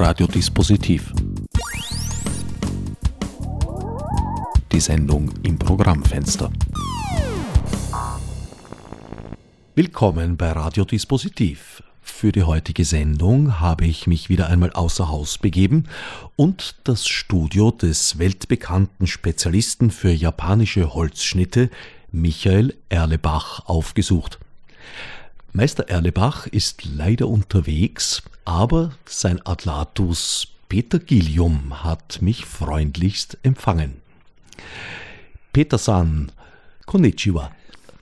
Radiodispositiv. Die Sendung im Programmfenster. Willkommen bei Radiodispositiv. Für die heutige Sendung habe ich mich wieder einmal außer Haus begeben und das Studio des weltbekannten Spezialisten für japanische Holzschnitte Michael Erlebach aufgesucht. Meister Erlebach ist leider unterwegs, aber sein Adlatus Peter Gillium hat mich freundlichst empfangen. Peter-san, konnichiwa.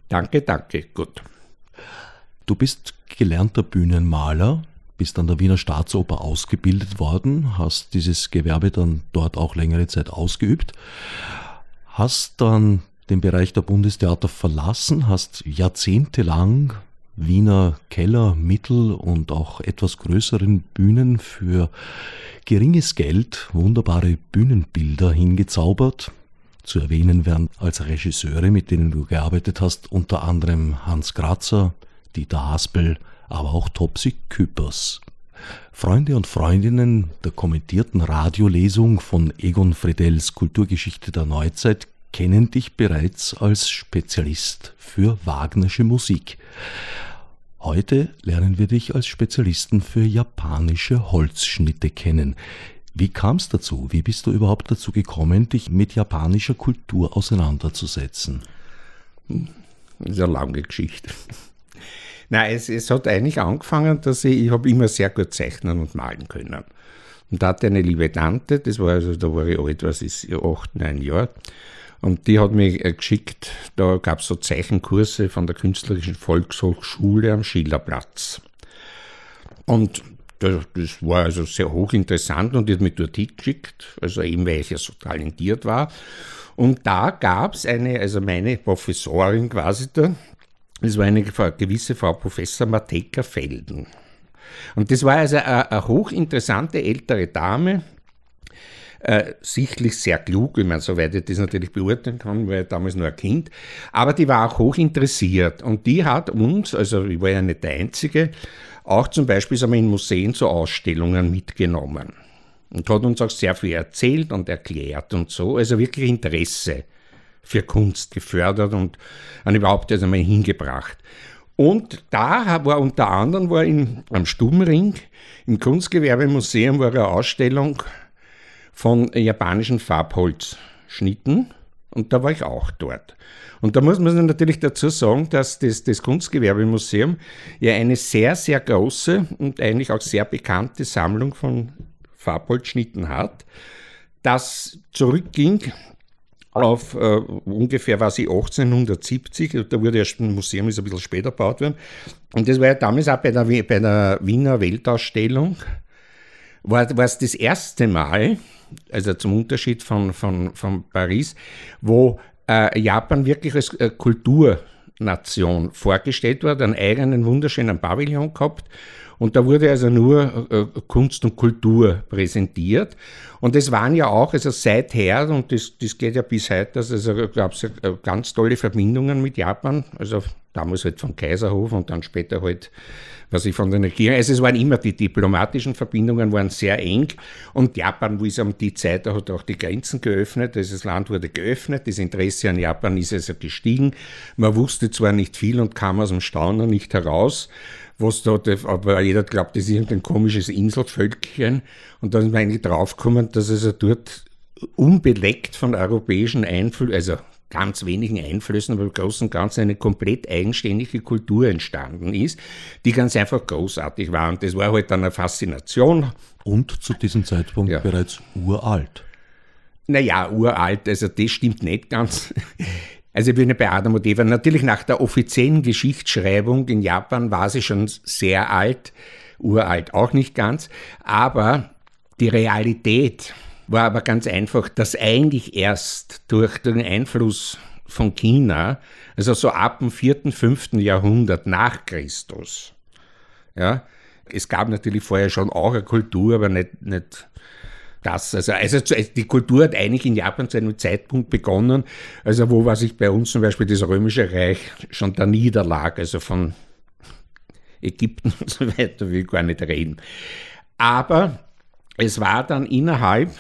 Danke, danke, gut. Du bist gelernter Bühnenmaler, bist an der Wiener Staatsoper ausgebildet worden, hast dieses Gewerbe dann dort auch längere Zeit ausgeübt, hast dann den Bereich der Bundestheater verlassen, hast jahrzehntelang Wiener Keller, Mittel und auch etwas größeren Bühnen für geringes Geld wunderbare Bühnenbilder hingezaubert. Zu erwähnen werden als Regisseure, mit denen du gearbeitet hast, unter anderem Hans Grazer, Dieter Haspel, aber auch Topsy Küppers. Freunde und Freundinnen der kommentierten Radiolesung von Egon Fredels Kulturgeschichte der Neuzeit kennen dich bereits als Spezialist für Wagnersche Musik. Heute lernen wir dich als Spezialisten für japanische Holzschnitte kennen. Wie kam es dazu? Wie bist du überhaupt dazu gekommen, dich mit japanischer Kultur auseinanderzusetzen? Das ist eine lange Geschichte. Nein, es, es hat eigentlich angefangen, dass ich, ich habe immer sehr gut zeichnen und malen können. Und da hatte eine liebe Tante, das war also, da war ich alt, was ist, acht, neun Jahre. Und die hat mich äh, geschickt, da gab es so Zeichenkurse von der Künstlerischen Volkshochschule am Schillerplatz. Und das, das war also sehr hochinteressant und die hat mich dort hingeschickt, also eben weil ich ja so talentiert war. Und da gab es eine, also meine Professorin quasi da, das war eine gewisse Frau Professor Mateka Felden. Und das war also eine, eine hochinteressante ältere Dame, äh, sichtlich sehr klug, ich meine, soweit ich das natürlich beurteilen kann, weil ich damals nur ein Kind, aber die war auch hoch interessiert und die hat uns, also ich war ja nicht der Einzige, auch zum Beispiel sagen wir, in Museen zu Ausstellungen mitgenommen. Und hat uns auch sehr viel erzählt und erklärt und so, also wirklich Interesse für Kunst gefördert und an überhaupt erst einmal hingebracht. Und da war unter anderem war in, am Stummring im Kunstgewerbemuseum war eine Ausstellung von japanischen Farbholzschnitten und da war ich auch dort. Und da muss man natürlich dazu sagen, dass das, das Kunstgewerbemuseum ja eine sehr, sehr große und eigentlich auch sehr bekannte Sammlung von Farbholzschnitten hat, das zurückging auf äh, ungefähr was ich 1870, da wurde erst ein Museum, ist ein bisschen später gebaut worden. Und das war ja damals auch bei der, bei der Wiener Weltausstellung, war, war es das erste Mal, also zum Unterschied von, von, von Paris, wo äh, Japan wirklich als äh, Kulturnation vorgestellt wurde, einen eigenen wunderschönen Pavillon gehabt. Und da wurde also nur äh, Kunst und Kultur präsentiert. Und es waren ja auch, also seither, und das, das geht ja bis heute, also gab es äh, ganz tolle Verbindungen mit Japan, also damals halt vom Kaiserhof und dann später halt was ich von den Regierungen, also es waren immer die diplomatischen Verbindungen waren sehr eng und Japan, wo ist um die Zeit, hat auch die Grenzen geöffnet, also das Land wurde geöffnet, das Interesse an Japan ist also gestiegen. Man wusste zwar nicht viel und kam aus dem Staunen nicht heraus, was da, aber jeder glaubt, das ist irgendein komisches Inselvölkchen und dann man eigentlich draufgekommen, dass also dort unbeleckt von europäischen Einflüssen, also ganz wenigen Einflüssen, aber im Großen und Ganzen eine komplett eigenständige Kultur entstanden ist, die ganz einfach großartig war. Und das war halt dann eine Faszination. Und zu diesem Zeitpunkt ja. bereits uralt. Naja, uralt, also das stimmt nicht ganz. Also ich bin bei Adam und Eva, natürlich nach der offiziellen Geschichtsschreibung in Japan war sie schon sehr alt, uralt auch nicht ganz, aber die Realität war aber ganz einfach, dass eigentlich erst durch den Einfluss von China, also so ab dem 4., 5. Jahrhundert nach Christus, ja, es gab natürlich vorher schon auch eine Kultur, aber nicht, nicht das. Also, also die Kultur hat eigentlich in Japan zu einem Zeitpunkt begonnen, also wo was ich bei uns zum Beispiel das Römische Reich schon da niederlag, also von Ägypten und so weiter will ich gar nicht reden. Aber es war dann innerhalb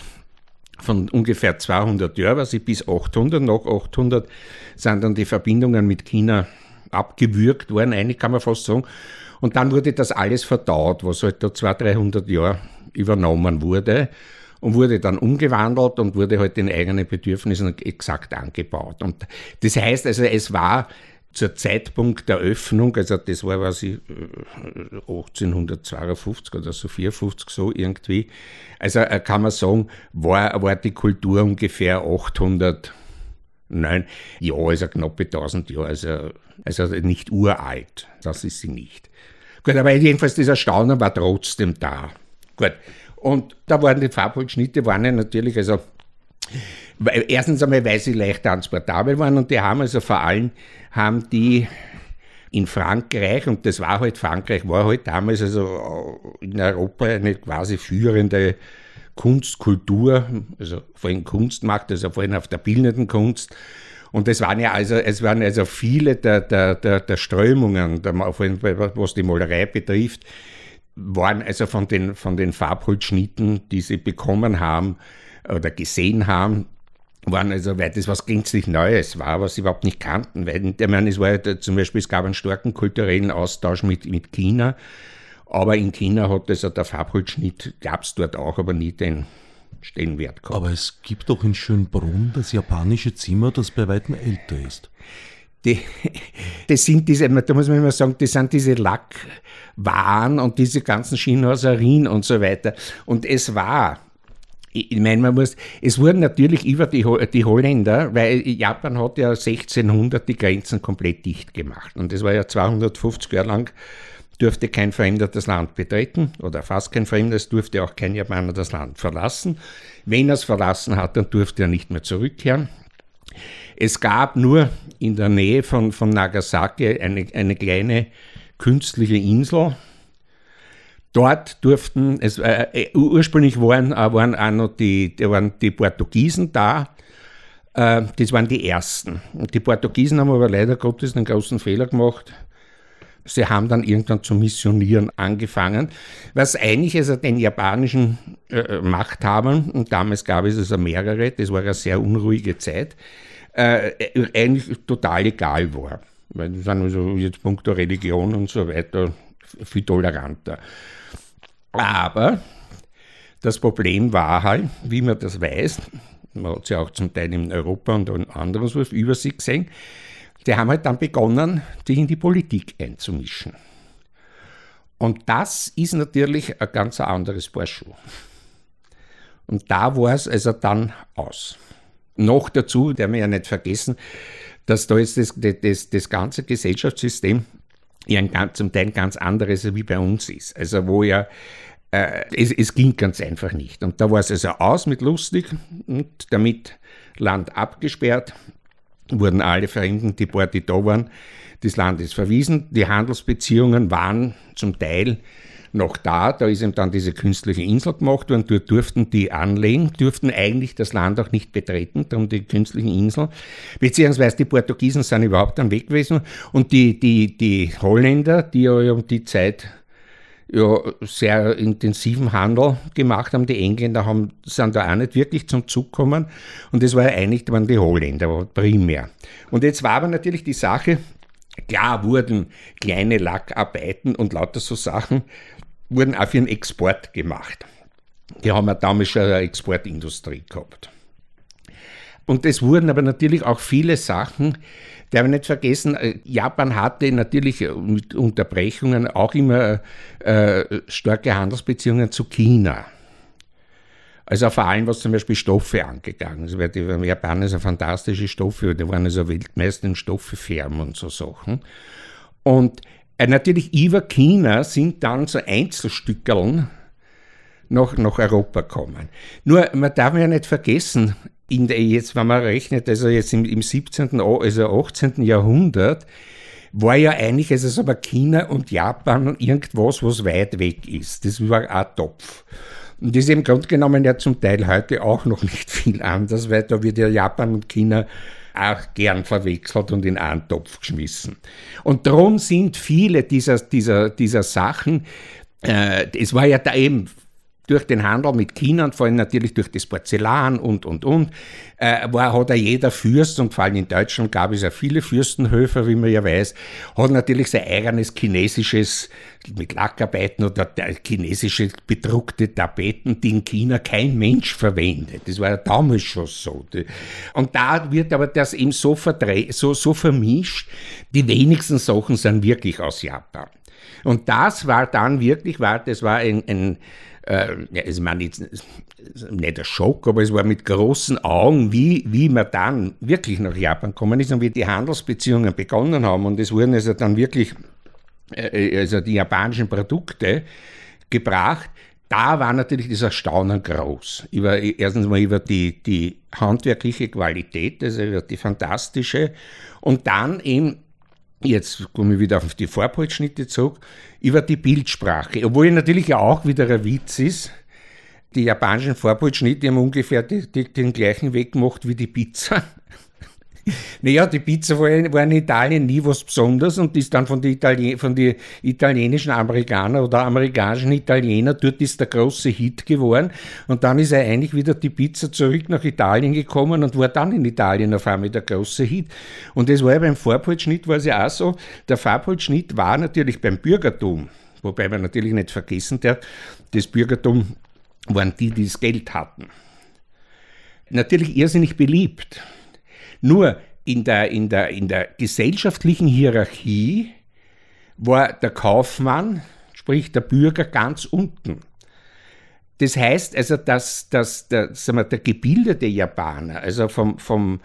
von ungefähr 200 Jahren, also bis 800, nach 800 sind dann die Verbindungen mit China abgewürgt worden, eigentlich kann man fast sagen. Und dann wurde das alles verdaut, was halt da 200, 300 Jahre übernommen wurde und wurde dann umgewandelt und wurde halt den eigenen Bedürfnissen exakt angebaut. Und das heißt also, es war zur Zeitpunkt der Öffnung, also das war, was ich, 1852 oder so 54 so irgendwie, also äh, kann man sagen, war, war die Kultur ungefähr 800, nein, ja, also knappe 1000 Jahre, also, also nicht uralt, das ist sie nicht. Gut, aber jedenfalls dieser Staunen war trotzdem da. Gut, und da waren die Farbholzschnitte, waren ja natürlich, also erstens einmal, weil sie leicht transportabel waren und die haben also vor allem, haben die in Frankreich, und das war halt, Frankreich war halt damals also in Europa eine quasi führende Kunstkultur, also vor allem Kunstmacht, also vor allem auf der bildenden Kunst. Und es waren ja also, es waren also viele der, der, der, der Strömungen, der, was die Malerei betrifft, waren also von den, von den Farbholzschnitten, die sie bekommen haben oder gesehen haben, waren also, weil das was gänzlich Neues war, was sie überhaupt nicht kannten. Weil, ich meine, es war ja zum Beispiel, es gab einen starken kulturellen Austausch mit, mit China, aber in China hat also der Farbholzschnitt, gab es dort auch, aber nie den Stellenwert gehabt. Aber es gibt doch in Schönbrunn das japanische Zimmer, das bei weitem älter ist. Die, das sind diese, da muss man immer sagen, das sind diese Lackwaren und diese ganzen Chinoiserien und so weiter. Und es war ich meine, man muss, es wurden natürlich über die, die Holländer, weil Japan hat ja 1600 die Grenzen komplett dicht gemacht. Und das war ja 250 Jahre lang, durfte kein Fremder das Land betreten oder fast kein Fremder, es durfte auch kein Japaner das Land verlassen. Wenn er es verlassen hat, dann durfte er nicht mehr zurückkehren. Es gab nur in der Nähe von, von Nagasaki eine, eine kleine künstliche Insel, Dort durften, es, äh, äh ursprünglich waren, äh, waren auch noch die, waren die Portugiesen da. Äh, das waren die ersten. Und die Portugiesen haben aber leider Gottes einen großen Fehler gemacht. Sie haben dann irgendwann zu missionieren angefangen, was eigentlich also den japanischen äh, Machthabern, und damals gab es also mehrere, das war eine sehr unruhige Zeit, äh, eigentlich total egal war. Weil die sind also jetzt punkto Religion und so weiter viel toleranter. Aber das Problem war halt, wie man das weiß, man hat es ja auch zum Teil in Europa und in anderen so über sich gesehen, die haben halt dann begonnen, sich in die Politik einzumischen. Und das ist natürlich ein ganz anderes Paar. Und da war es also dann aus. Noch dazu, der wir ja nicht vergessen, dass da jetzt das, das, das ganze Gesellschaftssystem ja ein zum Teil ganz anderes wie bei uns ist. Also wo ja äh, es, es, ging ganz einfach nicht. Und da war es also aus mit lustig und damit Land abgesperrt, wurden alle Fremden, die dort da waren, des Landes verwiesen. Die Handelsbeziehungen waren zum Teil noch da. Da ist eben dann diese künstliche Insel gemacht worden. Dort durften die anlegen, durften eigentlich das Land auch nicht betreten, darum die künstlichen Insel. Beziehungsweise die Portugiesen sind überhaupt dann weg gewesen. Und die, die, die Holländer, die ja um die Zeit ja, sehr intensiven Handel gemacht haben. Die Engländer haben, sind da auch nicht wirklich zum Zug gekommen. Und das war eigentlich waren die Holländer primär. Und jetzt war aber natürlich die Sache, klar wurden kleine Lackarbeiten und lauter so Sachen wurden auch für den Export gemacht. Die haben ja damals schon eine Exportindustrie gehabt. Und es wurden aber natürlich auch viele Sachen, darf ich nicht vergessen, äh, Japan hatte natürlich mit Unterbrechungen auch immer äh, starke Handelsbeziehungen zu China. Also vor allem, was zum Beispiel Stoffe angegangen ist, weil die Japaner so fantastische Stoffe, die waren also Weltmeister in Stoffefärben und so Sachen. Und äh, natürlich über China sind dann so Einzelstückeln nach, nach Europa kommen. Nur, man darf ja nicht vergessen, in der, jetzt, wenn man rechnet, also jetzt im, im 17., also 18. Jahrhundert, war ja eigentlich, also so China und Japan irgendwas, was weit weg ist. Das war ein Topf. Und das ist im Grunde genommen ja zum Teil heute auch noch nicht viel anders, weil da wird ja Japan und China auch gern verwechselt und in einen Topf geschmissen. Und darum sind viele dieser, dieser, dieser Sachen, äh, es war ja da eben durch den Handel mit China und vor allem natürlich durch das Porzellan und, und, und, äh, war, hat er jeder Fürst, und vor allem in Deutschland gab es ja viele Fürstenhöfe, wie man ja weiß, hat natürlich sein eigenes chinesisches, mit Lackarbeiten oder chinesische bedruckte Tapeten, die in China kein Mensch verwendet. Das war ja damals schon so. Und da wird aber das eben so, so, so vermischt, die wenigsten Sachen sind wirklich aus Japan. Und das war dann wirklich, war, das war ein, ein äh, ich meine, jetzt, nicht ein Schock, aber es war mit großen Augen, wie, wie man dann wirklich nach Japan gekommen ist und wie die Handelsbeziehungen begonnen haben. Und es wurden also dann wirklich äh, äh, also die japanischen Produkte gebracht. Da war natürlich das Erstaunen groß. Über, erstens mal über die, die handwerkliche Qualität, also über die fantastische. Und dann eben jetzt komme ich wieder auf die Farbholzschnitte zurück, über die Bildsprache. Obwohl natürlich auch wieder ein Witz ist, die japanischen Farbholzschnitte haben ungefähr die, die, den gleichen Weg gemacht wie die Pizza. Naja, die Pizza war, in Italien nie was Besonderes und ist dann von den Italien, von die italienischen Amerikanern oder amerikanischen Italiener, dort ist der große Hit geworden und dann ist er eigentlich wieder die Pizza zurück nach Italien gekommen und war dann in Italien auf einmal der große Hit. Und das war ja beim Farbholzschnitt war es ja auch so, der Farbholzschnitt war natürlich beim Bürgertum, wobei man natürlich nicht vergessen darf, das Bürgertum waren die, die das Geld hatten. Natürlich irrsinnig beliebt. Nur in der, in der, in der gesellschaftlichen Hierarchie war der Kaufmann, sprich der Bürger, ganz unten. Das heißt also, dass, dass der, sagen wir, der gebildete Japaner, also vom, vom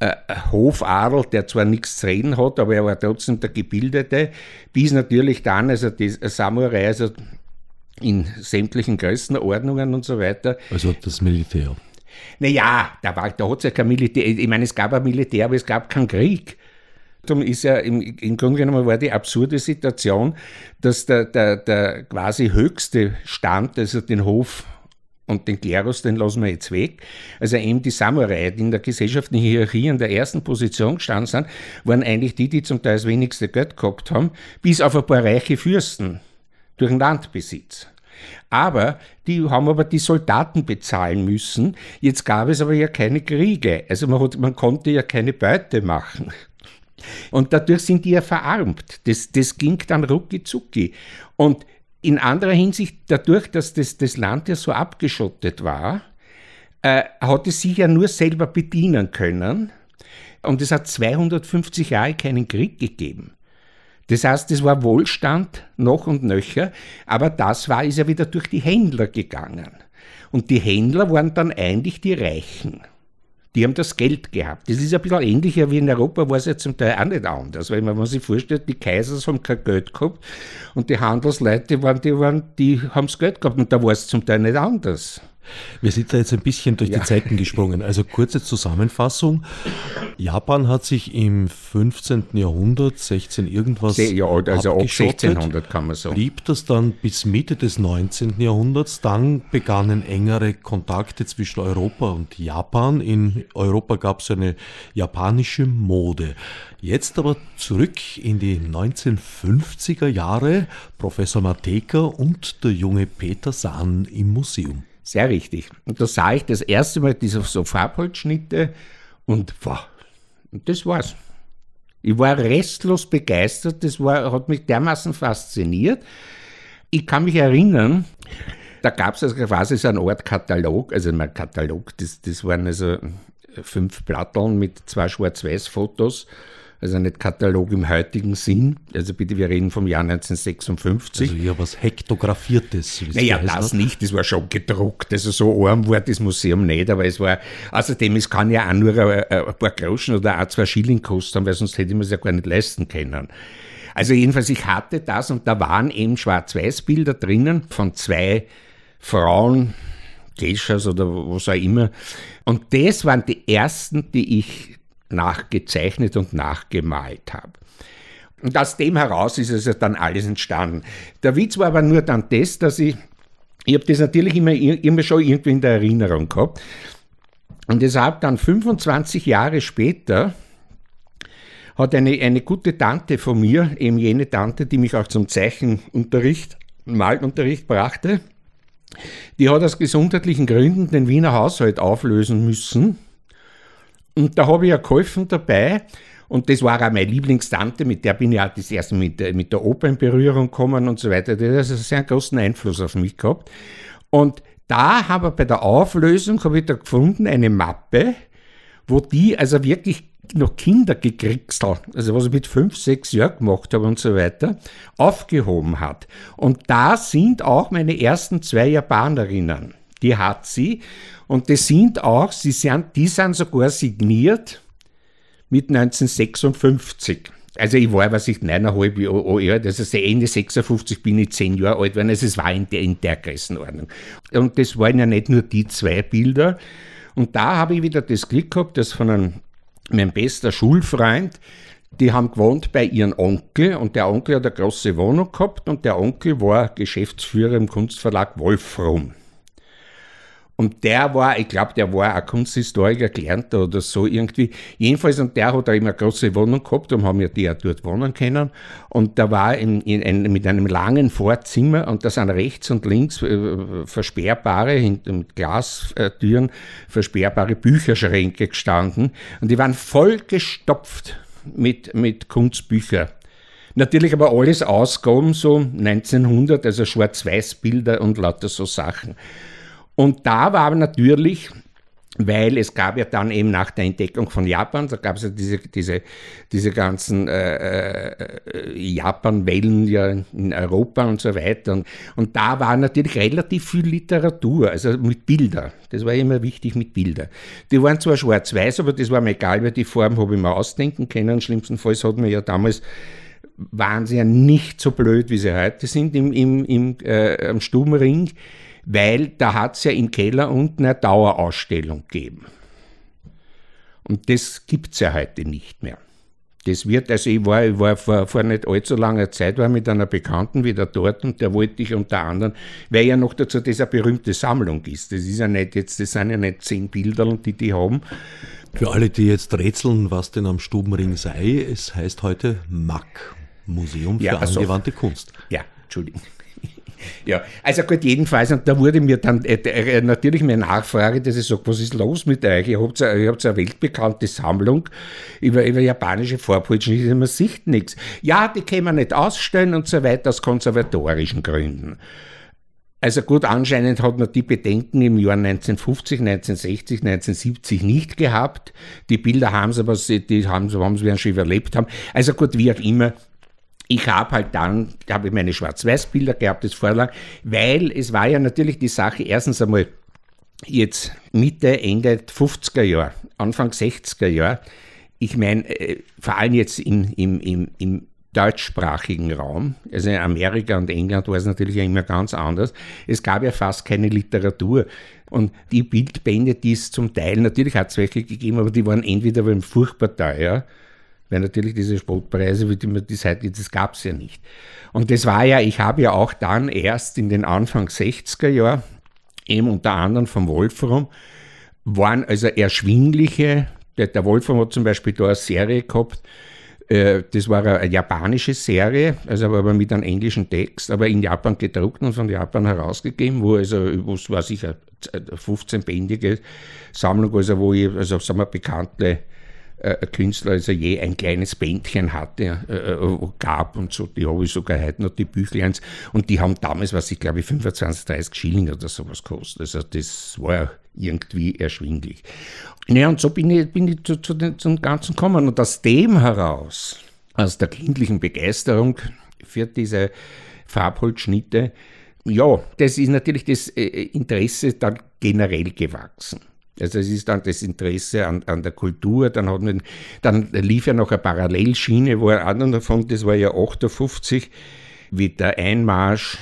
äh, Hofadel, der zwar nichts zu reden hat, aber er war trotzdem der Gebildete, bis natürlich dann, also die Samurai, also in sämtlichen Größenordnungen und so weiter. Also das Militär. Naja, da, da hat es ja kein Militär, ich meine, es gab ein Militär, aber es gab keinen Krieg. Darum ist ja im, im Grunde genommen war die absurde Situation, dass der, der, der quasi höchste Stand, also den Hof und den Klerus, den lassen wir jetzt weg. Also eben die Samurai, die in der gesellschaftlichen Hierarchie in der ersten Position gestanden sind, waren eigentlich die, die zum Teil das wenigste Geld gehabt haben, bis auf ein paar reiche Fürsten durch den Landbesitz. Aber die haben aber die Soldaten bezahlen müssen. Jetzt gab es aber ja keine Kriege. Also man, hat, man konnte ja keine Beute machen. Und dadurch sind die ja verarmt. Das, das ging dann rucki zucki. Und in anderer Hinsicht, dadurch, dass das, das Land ja so abgeschottet war, äh, hat es sich ja nur selber bedienen können. Und es hat 250 Jahre keinen Krieg gegeben. Das heißt, es war Wohlstand noch und nöcher, aber das war, ist ja wieder durch die Händler gegangen. Und die Händler waren dann eigentlich die Reichen. Die haben das Geld gehabt. Das ist ein bisschen ähnlicher wie in Europa, war es ja zum Teil auch nicht anders. Weil man sich vorstellt, die Kaisers haben kein Geld gehabt und die Handelsleute waren, die, waren, die haben das Geld gehabt und da war es zum Teil nicht anders. Wir sind da jetzt ein bisschen durch ja. die Zeiten gesprungen. Also kurze Zusammenfassung. Japan hat sich im 15. Jahrhundert, 16 irgendwas ja, also ab 1600 kann man sagen. Blieb das dann bis Mitte des 19. Jahrhunderts. Dann begannen engere Kontakte zwischen Europa und Japan. In Europa gab es eine japanische Mode. Jetzt aber zurück in die 1950er Jahre. Professor Mateka und der junge Peter Sahn im Museum. Sehr richtig. Und da sah ich das erste Mal diese so Farbholzschnitte und wow, das war's. Ich war restlos begeistert, das war, hat mich dermaßen fasziniert. Ich kann mich erinnern, da gab es also quasi so eine Art Katalog, also mein Katalog, das, das waren also fünf Platteln mit zwei Schwarz-Weiß-Fotos also nicht Katalog im heutigen Sinn. Also bitte, wir reden vom Jahr 1956. Also ja, was Hektografiertes. Naja, das nicht, das war schon gedruckt. Also so arm war das Museum nicht, aber es war, außerdem, es kann ja auch nur ein, ein paar Groschen oder auch zwei Schilling kosten, weil sonst hätte man es ja gar nicht leisten können. Also jedenfalls, ich hatte das und da waren eben Schwarz-Weiß-Bilder drinnen von zwei Frauen, Geishas oder was auch immer. Und das waren die ersten, die ich nachgezeichnet und nachgemalt habe. Und aus dem heraus ist es dann alles entstanden. Der Witz war aber nur dann das, dass ich, ich habe das natürlich immer, immer schon irgendwie in der Erinnerung gehabt. Und deshalb dann 25 Jahre später hat eine, eine gute Tante von mir, eben jene Tante, die mich auch zum Zeichenunterricht, Malunterricht brachte, Die hat aus gesundheitlichen Gründen den Wiener Haushalt auflösen müssen. Und da habe ich ja geholfen dabei. Und das war auch meine Lieblingstante, mit der bin ich auch das erste mit der, mit der Oper in Berührung gekommen und so weiter. Die hat also einen sehr großen Einfluss auf mich gehabt. Und da habe ich bei der Auflösung, habe ich da gefunden, eine Mappe, wo die also wirklich noch Kinder gekriegselt, also was ich mit fünf, sechs Jahren gemacht habe und so weiter, aufgehoben hat. Und da sind auch meine ersten zwei Japanerinnen. Die hat sie. Und das sind auch, sie sind, die sind sogar signiert mit 1956. Also ich war, was ich, neuneinhalb Jahre alt, also Ende 56 bin ich zehn Jahre alt geworden, also es war in der, in der Größenordnung. Und das waren ja nicht nur die zwei Bilder. Und da habe ich wieder das Glück gehabt, dass von einem, meinem bester Schulfreund, die haben gewohnt bei ihrem Onkel und der Onkel hat eine große Wohnung gehabt und der Onkel war Geschäftsführer im Kunstverlag Wolfram. Und der war, ich glaube, der war ein Kunsthistoriker, gelernter oder so irgendwie. Jedenfalls, und der hat da immer eine große Wohnung gehabt und haben ja die auch dort wohnen können. Und da war in, in ein, mit einem langen Vorzimmer und da sind rechts und links äh, versperrbare, hinter Glastüren, versperrbare Bücherschränke gestanden. Und die waren voll gestopft mit, mit Kunstbüchern. Natürlich aber alles Ausgaben so 1900, also Schwarz-Weiß-Bilder und lauter so Sachen. Und da war natürlich, weil es gab ja dann eben nach der Entdeckung von Japan, da gab es ja diese, diese, diese ganzen äh, äh, Japan-Wellen ja in Europa und so weiter. Und, und da war natürlich relativ viel Literatur, also mit Bildern. Das war immer wichtig mit Bildern. Die waren zwar schwarz-weiß, aber das war mir egal, weil die Form habe ich mir ausdenken können. Schlimmstenfalls hat man ja damals waren sie ja nicht so blöd, wie sie heute sind im, im, im äh, am Stubenring weil da hat es ja im Keller unten eine Dauerausstellung gegeben. Und das gibt es ja heute nicht mehr. Das wird, also ich war, ich war vor, vor nicht allzu langer Zeit war mit einer Bekannten wieder dort und der wollte ich unter anderem, weil ja noch dazu diese berühmte Sammlung ist. Das ist ja nicht jetzt, das sind ja nicht zehn Bilder, die die haben. Für alle, die jetzt rätseln, was denn am Stubenring sei, es heißt heute MAC, Museum für ja, also, angewandte Kunst. Ja, Entschuldigung. Ja, also gut, jedenfalls, und da wurde mir dann äh, äh, natürlich meine Nachfrage, dass ich sage, was ist los mit euch? Ihr habt, ihr habt eine weltbekannte Sammlung über, über japanische Vorpolschnitte, man sieht nichts. Ja, die können wir nicht ausstellen und so weiter aus konservatorischen Gründen. Also gut, anscheinend hat man die Bedenken im Jahr 1950, 1960, 1970 nicht gehabt. Die Bilder haben sie aber, die haben sie, haben sie schon überlebt haben. Also gut, wie auch immer, ich habe halt dann, habe ich meine Schwarz-Weiß-Bilder gehabt, das Vorlag, weil es war ja natürlich die Sache, erstens einmal jetzt Mitte, Ende 50er Jahre, Anfang 60er Jahre, ich meine, äh, vor allem jetzt im, im, im, im deutschsprachigen Raum, also in Amerika und England war es natürlich ja immer ganz anders. Es gab ja fast keine Literatur. Und die Bildbände, die es zum Teil, natürlich hat es welche gegeben, aber die waren entweder furchtbar teuer weil natürlich diese Spotpreise, wie die man das heute, das gab es ja nicht. Und das war ja, ich habe ja auch dann erst in den Anfang 60er Jahren, eben unter anderem vom Wolfram, waren also erschwingliche, der, der Wolfram hat zum Beispiel da eine Serie gehabt, äh, das war eine japanische Serie, also aber mit einem englischen Text, aber in Japan gedruckt und von Japan herausgegeben, wo also, was weiß ich, eine 15-bändige Sammlung, also wo ich, also sagen wir, bekannte äh, Künstler also je ein kleines Bändchen hatte, äh, äh, gab und so, die habe ich sogar heute noch, die Büchleins, und die haben damals, was ich glaube, 25, 30 Schilling oder sowas gekostet. Also das war irgendwie erschwinglich. Ja, und so bin ich, bin ich zu, zu den, zum Ganzen gekommen. Und aus dem heraus, aus der kindlichen Begeisterung für diese Farbholzschnitte, ja, das ist natürlich das Interesse dann generell gewachsen. Also es ist dann das Interesse an, an der Kultur, dann, hat man, dann lief ja noch eine Parallelschiene, wo einer davon, das war ja 58, wie der Einmarsch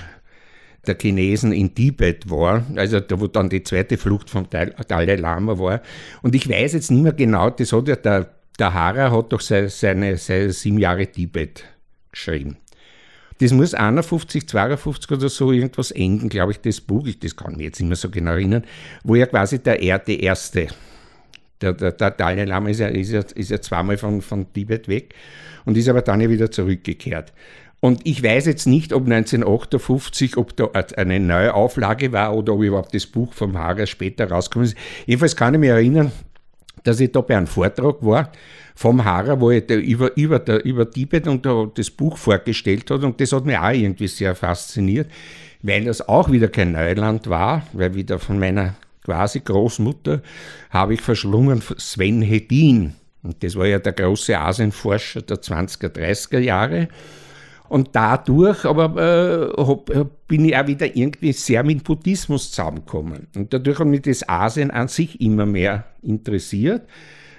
der Chinesen in Tibet war, also da wo dann die zweite Flucht vom Dalai Lama war. Und ich weiß jetzt nicht mehr genau, das hat ja der, der Hara hat doch seine, seine, seine sieben Jahre Tibet geschrieben. Das muss 51, 52 oder so irgendwas enden, glaube ich, das Buch, ich, das kann mich jetzt nicht mehr so genau erinnern, wo ja quasi der, er, der Erste, der, der, der Dalai Lama ist ja, ist ja, ist ja zweimal von, von Tibet weg und ist aber dann ja wieder zurückgekehrt. Und ich weiß jetzt nicht, ob 1958, ob da eine neue Auflage war oder ob überhaupt das Buch vom Hager später rausgekommen ist. Jedenfalls kann ich mich erinnern, dass ich da bei einem Vortrag war vom Haarer, wo er über, über, der, über Tibet und das Buch vorgestellt hat und das hat mich auch irgendwie sehr fasziniert, weil das auch wieder kein Neuland war, weil wieder von meiner quasi Großmutter habe ich verschlungen Sven Hedin. Und das war ja der große Asienforscher der 20er, 30er Jahre. Und dadurch aber äh, hab, bin ich auch wieder irgendwie sehr mit Buddhismus zusammengekommen. Und dadurch hat mich das Asien an sich immer mehr interessiert.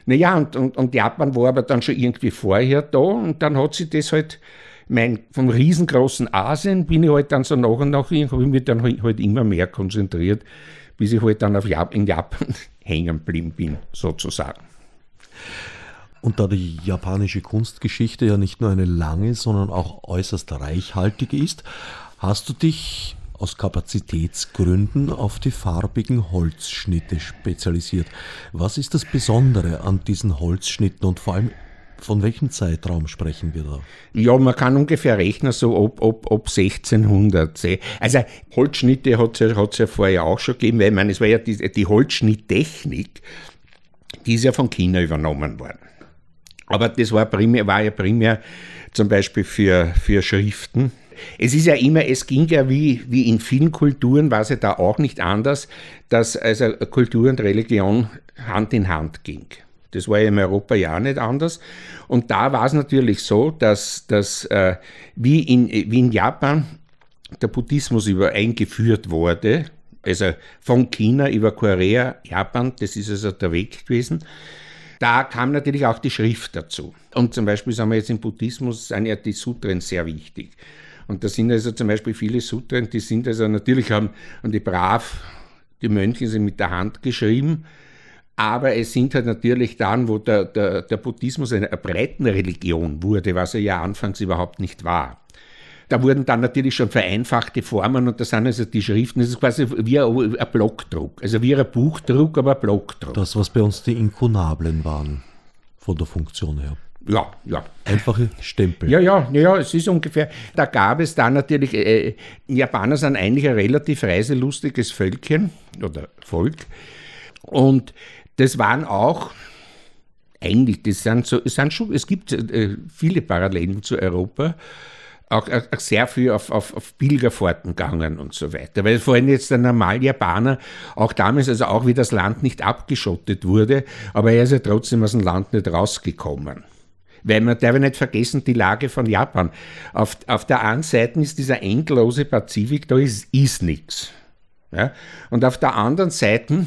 Naja, und, und, und Japan war aber dann schon irgendwie vorher da und dann hat sich das halt, mein, vom riesengroßen Asien bin ich halt dann so nach und nach, habe ich mich dann halt, halt immer mehr konzentriert, bis ich halt dann auf Jap in Japan hängen geblieben bin, sozusagen. Und da die japanische Kunstgeschichte ja nicht nur eine lange, sondern auch äußerst reichhaltige ist, hast du dich aus Kapazitätsgründen auf die farbigen Holzschnitte spezialisiert. Was ist das Besondere an diesen Holzschnitten und vor allem von welchem Zeitraum sprechen wir da? Ja, man kann ungefähr rechnen, so ob, ob, ob 1600. Also Holzschnitte hat es ja, ja vorher auch schon gegeben, weil ich meine, es war ja die, die Holzschnitttechnik, die ist ja von China übernommen worden. Aber das war, primär, war ja primär zum Beispiel für, für Schriften. Es ist ja immer, es ging ja wie, wie in vielen Kulturen, war es ja da auch nicht anders, dass also Kultur und Religion Hand in Hand ging. Das war ja in Europa ja nicht anders. Und da war es natürlich so, dass, dass äh, wie, in, wie in Japan der Buddhismus über eingeführt wurde, also von China über Korea, Japan, das ist also der Weg gewesen. Da kam natürlich auch die Schrift dazu. Und zum Beispiel sagen wir jetzt im Buddhismus sind ja die Sutren sehr wichtig. Und da sind also zum Beispiel viele Sutren, die sind also natürlich haben, und die brav, die Mönche sind mit der Hand geschrieben, aber es sind halt natürlich dann, wo der, der, der Buddhismus eine Breitenreligion wurde, was er ja anfangs überhaupt nicht war. Da wurden dann natürlich schon vereinfachte Formen und das sind also die Schriften, das ist quasi wie ein, Blockdruck, also wie ein Buchdruck, aber ein Blockdruck. Das, was bei uns die Inkunablen waren, von der Funktion her. Ja, ja. Einfache Stempel. Ja, ja, ja, es ist ungefähr. Da gab es dann natürlich, äh, Japaner sind eigentlich ein relativ reiselustiges Völkchen oder Volk. Und das waren auch, eigentlich, das sind so, es, sind schon, es gibt äh, viele Parallelen zu Europa auch, auch sehr viel auf, auf, auf Pilgerfahrten gegangen und so weiter. Weil vor allem jetzt der Normaljapaner, auch damals, also auch wie das Land nicht abgeschottet wurde, aber er ist ja trotzdem aus dem Land nicht rausgekommen. Weil man darf nicht vergessen, die Lage von Japan. Auf, auf der einen Seite ist dieser endlose Pazifik, da ist, ist nichts. Ja? Und auf der anderen Seite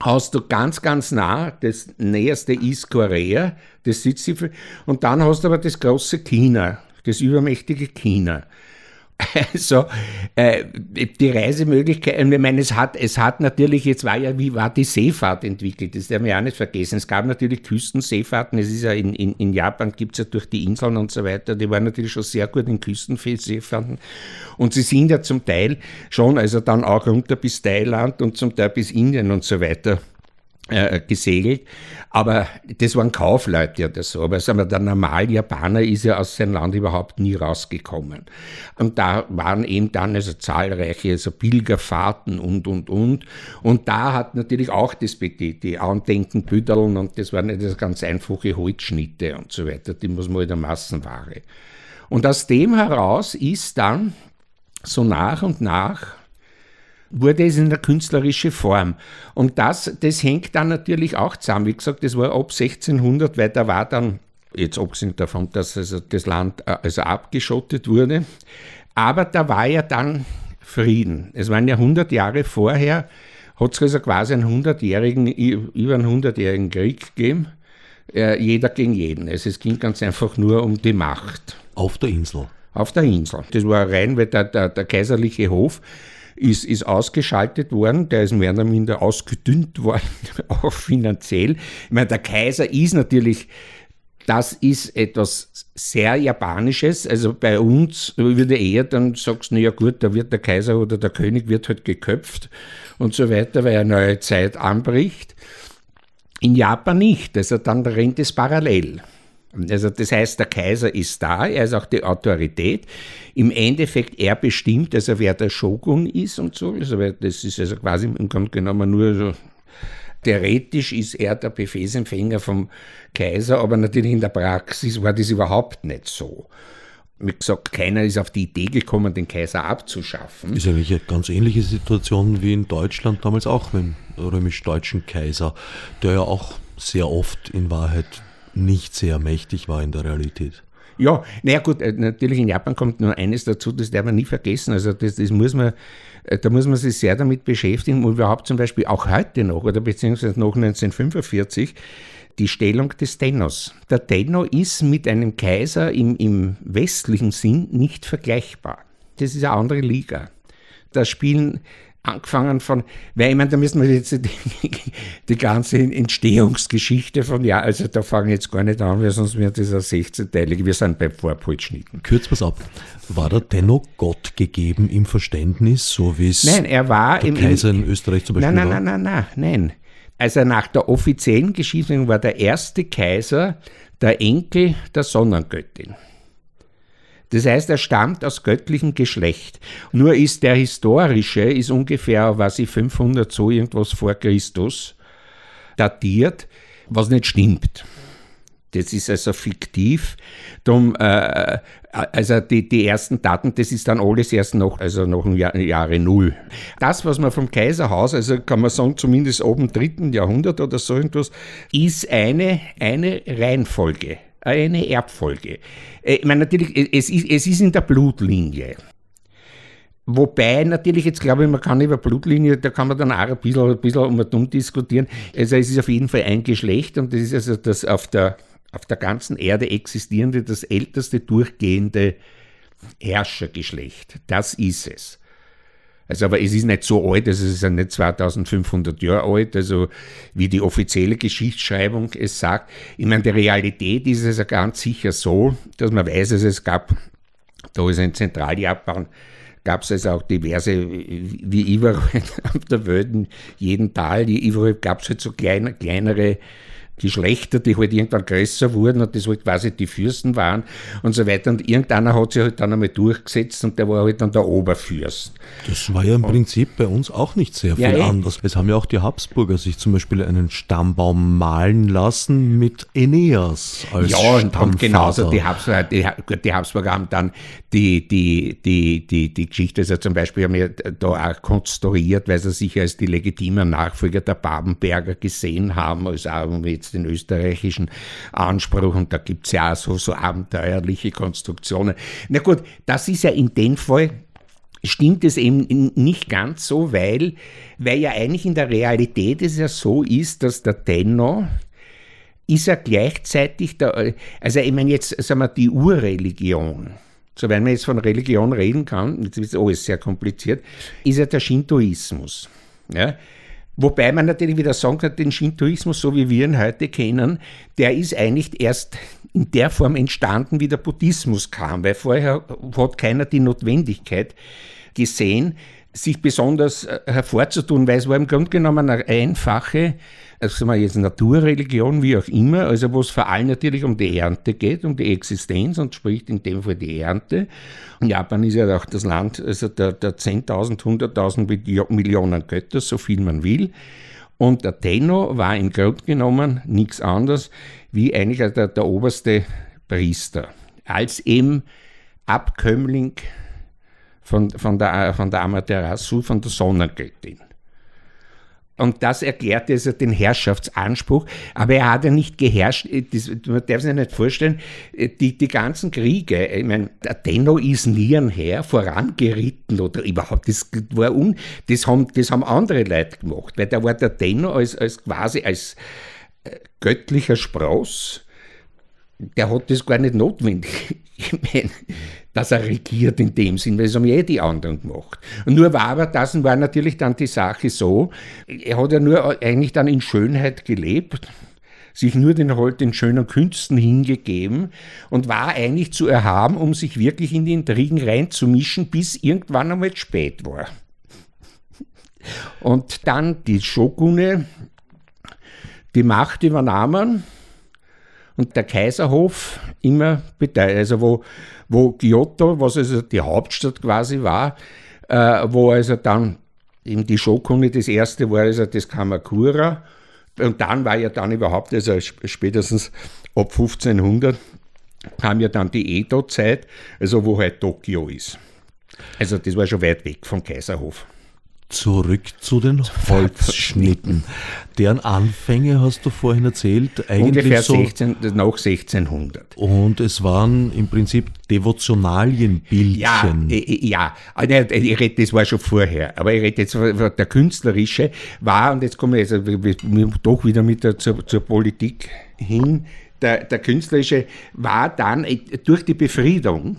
hast du ganz, ganz nah, das näherste ist Korea, das sitzt und dann hast du aber das große China, das übermächtige China. Also äh, die Reisemöglichkeiten, ich meine, es hat, es hat natürlich, jetzt war ja, wie war die Seefahrt entwickelt, das man ja auch nicht vergessen. Es gab natürlich Küstenseefahrten, es ist ja in, in, in Japan gibt es ja durch die Inseln und so weiter, die waren natürlich schon sehr gut in Küstenseefahrten. Und sie sind ja zum Teil schon, also dann auch runter bis Thailand und zum Teil bis Indien und so weiter äh, gesegelt. Aber das waren Kaufleute oder so. Aber sagen wir, der normale Japaner ist ja aus seinem Land überhaupt nie rausgekommen. Und da waren eben dann also zahlreiche also Pilgerfahrten und, und, und. Und da hat natürlich auch das die, die Andenken Büdeln und das waren nicht das ganz einfache Holzschnitte und so weiter. Die muss man in der Massenware. Und aus dem heraus ist dann so nach und nach wurde es in der künstlerische Form. Und das, das hängt dann natürlich auch zusammen. Wie gesagt, das war ab 1600, weil da war dann, jetzt abgesehen davon, dass also das Land äh, also abgeschottet wurde, aber da war ja dann Frieden. Es waren ja 100 Jahre vorher, hat es also quasi einen 100-jährigen, über einen 100-jährigen Krieg gegeben, äh, jeder gegen jeden. Also es ging ganz einfach nur um die Macht. Auf der Insel? Auf der Insel. Das war rein, weil der, der, der kaiserliche Hof ist, ist ausgeschaltet worden, der ist mehr oder minder ausgedünnt worden, auch finanziell. Ich meine, der Kaiser ist natürlich das ist etwas sehr Japanisches. Also bei uns würde eher dann sagst du, ja gut, da wird der Kaiser oder der König wird halt geköpft und so weiter, weil eine neue Zeit anbricht. In Japan nicht. Also dann rennt es parallel. Also das heißt, der Kaiser ist da, er ist auch die Autorität. Im Endeffekt, er bestimmt, also wer der Shogun ist und so. Also das ist also quasi im Grunde genommen nur so theoretisch ist er der Befehlsempfänger vom Kaiser, aber natürlich in der Praxis war das überhaupt nicht so. Wie gesagt, keiner ist auf die Idee gekommen, den Kaiser abzuschaffen. Ist eigentlich eine ganz ähnliche Situation wie in Deutschland damals auch mit dem römisch-deutschen Kaiser, der ja auch sehr oft in Wahrheit nicht sehr mächtig war in der Realität. Ja, naja gut, äh, natürlich in Japan kommt nur eines dazu, das darf man nie vergessen. Also das, das muss man, äh, da muss man sich sehr damit beschäftigen und überhaupt zum Beispiel auch heute noch oder beziehungsweise noch 1945 die Stellung des Tennos. Der Tenno ist mit einem Kaiser im, im westlichen Sinn nicht vergleichbar. Das ist eine andere Liga. Da spielen angefangen von, weil ich meine, da müssen wir jetzt die, die, ganze Entstehungsgeschichte von, ja, also da fange ich jetzt gar nicht an, weil sonst wird das ein 16-teilig. Wir sind beim Vorpultschnitten. Kürz was ab. War der dennoch Gott gegeben im Verständnis, so wie es nein, er war der im, Kaiser in Österreich zum Beispiel nein, nein? Nein, nein, nein, nein. Also nach der offiziellen Geschichte war der erste Kaiser der Enkel der Sonnengöttin. Das heißt, er stammt aus göttlichem Geschlecht. Nur ist der historische, ist ungefähr, was ich 500 so irgendwas vor Christus datiert, was nicht stimmt. Das ist also fiktiv. Drum, äh, also die, die ersten Daten, das ist dann alles erst noch, also noch im Jahr, Jahre Null. Das, was man vom Kaiserhaus, also kann man sagen, zumindest oben dritten Jahrhundert oder so irgendwas, ist eine, eine Reihenfolge eine Erbfolge. Äh, ich meine, natürlich, es ist, es ist in der Blutlinie. Wobei natürlich, jetzt glaube ich, man kann über Blutlinie, da kann man dann auch ein bisschen, ein bisschen um um diskutieren. Also es ist auf jeden Fall ein Geschlecht und das ist also das auf der, auf der ganzen Erde existierende, das älteste durchgehende Herrschergeschlecht. Das ist es. Also, aber es ist nicht so alt, also es ist ja nicht 2500 Jahre alt, also wie die offizielle Geschichtsschreibung es sagt. Ich meine, die Realität ist es ja ganz sicher so, dass man weiß, dass es gab, da ist in Zentraljapan, gab es also auch diverse, wie überall auf der Welt, in jedem Tal, überall gab es halt so kleine, kleinere Geschlechter, die halt irgendwann größer wurden und das halt quasi die Fürsten waren und so weiter. Und irgendeiner hat sich halt dann einmal durchgesetzt und der war halt dann der Oberfürst. Das war ja im und Prinzip bei uns auch nicht sehr viel ja, eh. anders. Es haben ja auch die Habsburger sich zum Beispiel einen Stammbaum malen lassen mit Aeneas als Ja, und haben genauso die Habsburger, die, die Habsburger haben dann die, die, die, die, die Geschichte, also zum Beispiel haben wir da auch konstruiert, weil sie sich als die legitimen Nachfolger der Babenberger gesehen haben, als auch mit jetzt den österreichischen Anspruch und da gibt es ja auch so, so abenteuerliche Konstruktionen. Na gut, das ist ja in dem Fall stimmt es eben nicht ganz so, weil, weil ja eigentlich in der Realität es ja so ist, dass der Tenno ist ja gleichzeitig der, also ich meine jetzt, sagen wir, die Urreligion, so wenn man jetzt von Religion reden kann, jetzt ist alles sehr kompliziert, ist ja der Shintoismus. Ja? Wobei man natürlich wieder sagen kann, den Shintoismus, so wie wir ihn heute kennen, der ist eigentlich erst in der Form entstanden, wie der Buddhismus kam, weil vorher hat keiner die Notwendigkeit gesehen, sich besonders äh, hervorzutun, weil es war im Grunde genommen eine einfache also sagen wir jetzt Naturreligion, wie auch immer, also wo es vor allem natürlich um die Ernte geht, um die Existenz und spricht in dem Fall die Ernte. Und Japan ist ja auch das Land also der, der 10.000, 100.000 Millionen Götter, so viel man will. Und der Tenno war im Grunde genommen nichts anderes wie eigentlich der, der oberste Priester, als eben Abkömmling von, von, der, von der Amaterasu, von der Sonnengöttin. Und das erklärt also den Herrschaftsanspruch. Aber er hat ja nicht geherrscht, das, man darf sich nicht vorstellen, die, die ganzen Kriege, ich meine, Tenno ist nie ein Herr vorangeritten oder überhaupt, das war un, das haben, das haben andere Leute gemacht, weil da war der Tenno als, als quasi als äh, göttlicher Spross, der hat das gar nicht notwendig. Ich meine, dass er regiert in dem Sinn, weil es haben ja eh die anderen gemacht. Und nur war aber das war natürlich dann die Sache so, er hat ja nur eigentlich dann in Schönheit gelebt, sich nur den, halt den schönen Künsten hingegeben und war eigentlich zu erhaben, um sich wirklich in die Intrigen reinzumischen, bis irgendwann einmal spät war. Und dann die Shogune die Macht übernahmen und der Kaiserhof immer beteiligt. Also wo, wo Kyoto, was also die Hauptstadt quasi war, äh, wo also dann eben die Shokunni, das erste war also das Kamakura und dann war ja dann überhaupt, also spätestens ab 1500 kam ja dann die Edo-Zeit, also wo halt Tokio ist. Also das war schon weit weg vom Kaiserhof. Zurück zu den Holzschnitten. Deren Anfänge hast du vorhin erzählt. Eigentlich Ungefähr so, 16, nach 1600. Und es waren im Prinzip Devotionalienbildchen. Ja, ja, ich rede, das war schon vorher. Aber ich rede jetzt, der künstlerische war, und jetzt kommen wir also, doch wieder mit der, zur, zur Politik hin, der, der künstlerische war dann äh, durch die Befriedung,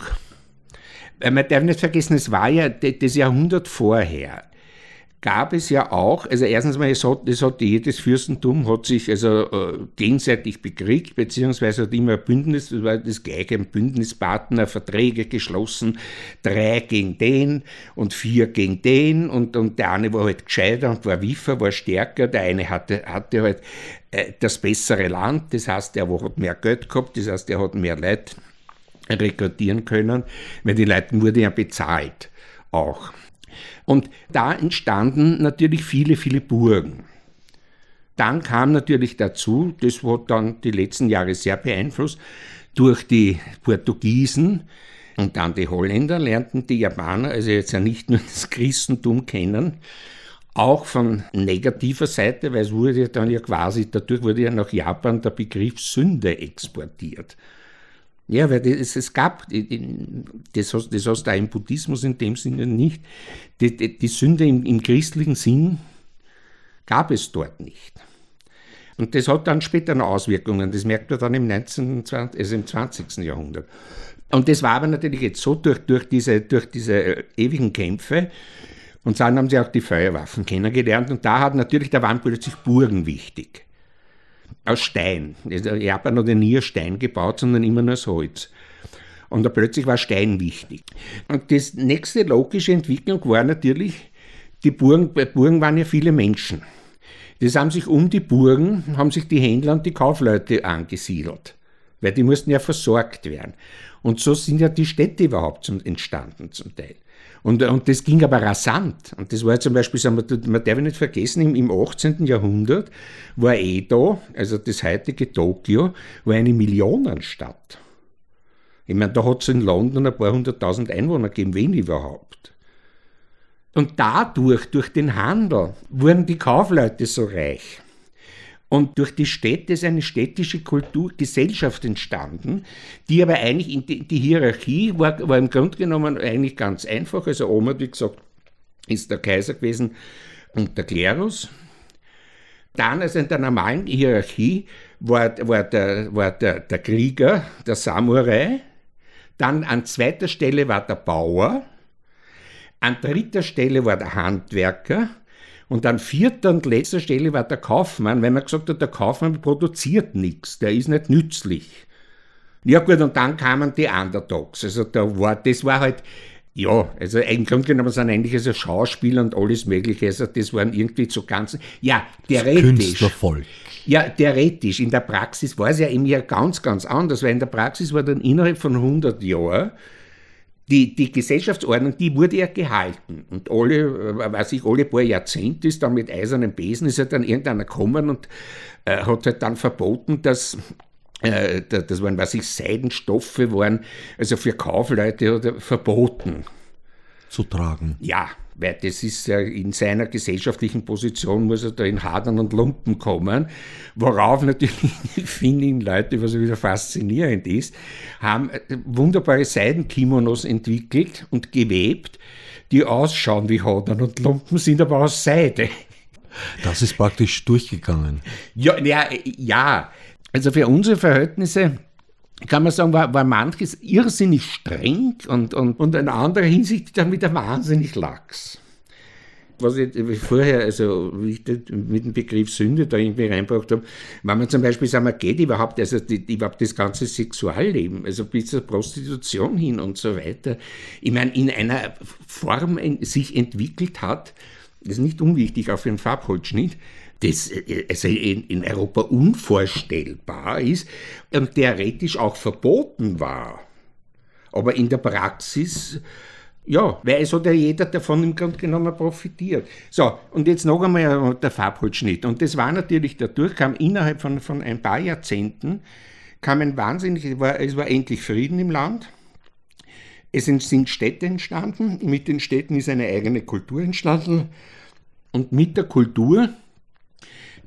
man darf nicht vergessen, es war ja das Jahrhundert vorher gab es ja auch, also erstens mal, es hat, es hat jedes Fürstentum hat sich also äh, gegenseitig bekriegt, beziehungsweise hat immer Bündnis, das war das gleiche, Bündnispartner, Verträge geschlossen, drei gegen den und vier gegen den und, und der eine war halt gescheiter und war wiefer, war stärker, der eine hatte, hatte halt äh, das bessere Land, das heißt, er hat mehr Geld gehabt, das heißt, er hat mehr Leute rekrutieren können, weil die Leute wurden ja bezahlt auch. Und da entstanden natürlich viele, viele Burgen. Dann kam natürlich dazu, das hat dann die letzten Jahre sehr beeinflusst, durch die Portugiesen und dann die Holländer lernten die Japaner, also jetzt ja nicht nur das Christentum kennen, auch von negativer Seite, weil es wurde ja dann ja quasi, dadurch wurde ja nach Japan der Begriff Sünde exportiert. Ja, weil es, es gab, das, das hast du auch im Buddhismus in dem Sinne nicht, die, die, die Sünde im, im, christlichen Sinn gab es dort nicht. Und das hat dann später noch Auswirkungen, das merkt man dann im 19. 20, also im 20. Jahrhundert. Und das war aber natürlich jetzt so durch, durch, diese, durch diese ewigen Kämpfe, und dann haben sie auch die Feuerwaffen kennengelernt, und da hat natürlich, da waren plötzlich Burgen wichtig aus Stein. Japan hat ja nie aus Stein gebaut, sondern immer nur aus Holz. Und da plötzlich war Stein wichtig. Und das nächste logische Entwicklung war natürlich, die Burgen, bei Burgen waren ja viele Menschen. Das haben sich um die Burgen, haben sich die Händler und die Kaufleute angesiedelt. Weil die mussten ja versorgt werden. Und so sind ja die Städte überhaupt entstanden zum Teil. Und, und das ging aber rasant. Und das war zum Beispiel, sagen wir, man darf nicht vergessen, im, im 18. Jahrhundert war Edo, also das heutige Tokio, war eine Millionenstadt. Ich meine, da hat es in London ein paar hunderttausend Einwohner gegeben, wen überhaupt. Und dadurch, durch den Handel, wurden die Kaufleute so reich. Und durch die Städte ist eine städtische Kulturgesellschaft entstanden, die aber eigentlich in die, die Hierarchie war, war, im Grunde genommen eigentlich ganz einfach. Also Oma, wie gesagt, ist der Kaiser gewesen und der Klerus. Dann, also in der normalen Hierarchie, war, war, der, war der, der Krieger, der Samurai. Dann an zweiter Stelle war der Bauer. An dritter Stelle war der Handwerker. Und an vierter und letzter Stelle war der Kaufmann, weil man gesagt hat, der Kaufmann produziert nichts, der ist nicht nützlich. Ja gut, und dann kamen die Underdogs. Also da war, das war halt, ja, also im Grunde genommen sind eigentlich also Schauspieler und alles Mögliche, also das waren irgendwie so ganz, ja, theoretisch. Künstlervolk. Ja, theoretisch. In der Praxis war es ja eben ja ganz, ganz anders, weil in der Praxis war dann innerhalb von 100 Jahren die, die Gesellschaftsordnung, die wurde ja gehalten. Und alle, äh, weiß ich, alle paar Jahrzehnte ist dann mit eisernen Besen, ist ja dann irgendeiner gekommen und äh, hat halt dann verboten, dass äh, das waren, was ich, Seidenstoffe waren, also für Kaufleute oder verboten. Zu tragen. Ja, weil das ist ja in seiner gesellschaftlichen Position, muss er da in Hadern und Lumpen kommen, worauf natürlich die finnigen Leute, was wieder faszinierend ist, haben äh, wunderbare Seidenkimonos entwickelt und gewebt, die ausschauen wie Hadern und Lumpen, sind aber aus Seide. Das ist praktisch durchgegangen. Ja, ja, ja. Also für unsere Verhältnisse kann man sagen, war, war manches irrsinnig streng und, und, und in anderer Hinsicht dann wieder wahnsinnig lax. Was ich vorher, also wie ich mit dem Begriff Sünde da irgendwie reinbracht habe, wenn man zum Beispiel sagen, man geht überhaupt, also die, überhaupt das ganze Sexualleben, also bis zur Prostitution hin und so weiter, ich meine, in einer Form sich entwickelt hat, das ist nicht unwichtig auf den Farbholzschnitt, das also in, Europa unvorstellbar ist und theoretisch auch verboten war. Aber in der Praxis ja, weil es hat ja jeder davon im Grunde genommen profitiert. So, und jetzt noch einmal der Farbholzschnitt. Und das war natürlich dadurch, kam innerhalb von, von ein paar Jahrzehnten, kam ein wahnsinnig, war, es war endlich Frieden im Land. Es sind Städte entstanden, mit den Städten ist eine eigene Kultur entstanden. Und mit der Kultur,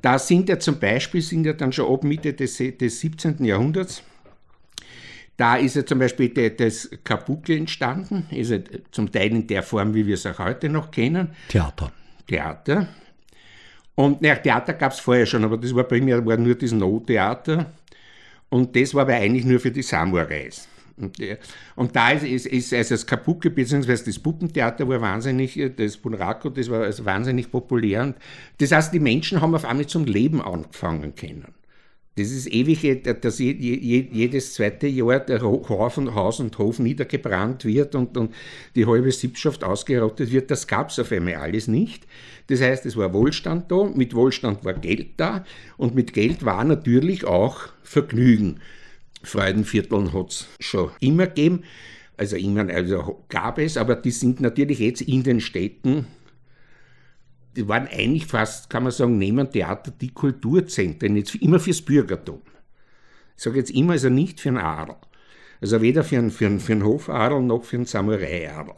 da sind ja zum Beispiel, sind ja dann schon ab Mitte des, des 17. Jahrhunderts, da ist ja zum Beispiel das Kabuki entstanden, ist ja zum Teil in der Form, wie wir es auch heute noch kennen. Theater. Theater. Und naja, Theater gab es vorher schon, aber das war primär war nur das No-Theater. Und das war aber eigentlich nur für die Samurais. Und, und da ist, ist, ist also das Kabuki bzw. das Puppentheater war wahnsinnig, das Bunraku, das war also wahnsinnig populär. Und das heißt, die Menschen haben auf einmal zum Leben angefangen können. Das ist ewig, dass jedes zweite Jahr der Haus und Hof niedergebrannt wird und, und die halbe Sippschaft ausgerottet wird. Das gab es auf einmal alles nicht. Das heißt, es war Wohlstand da, mit Wohlstand war Geld da und mit Geld war natürlich auch Vergnügen. Freudenvierteln hat es schon immer gegeben, also immer also gab es, aber die sind natürlich jetzt in den Städten die waren eigentlich fast, kann man sagen, neben Theater die Kulturzentren, jetzt immer fürs Bürgertum. Ich sage jetzt immer, also nicht für einen Adel. Also weder für einen, für einen, für einen Hofadel noch für einen Samurai-Adel.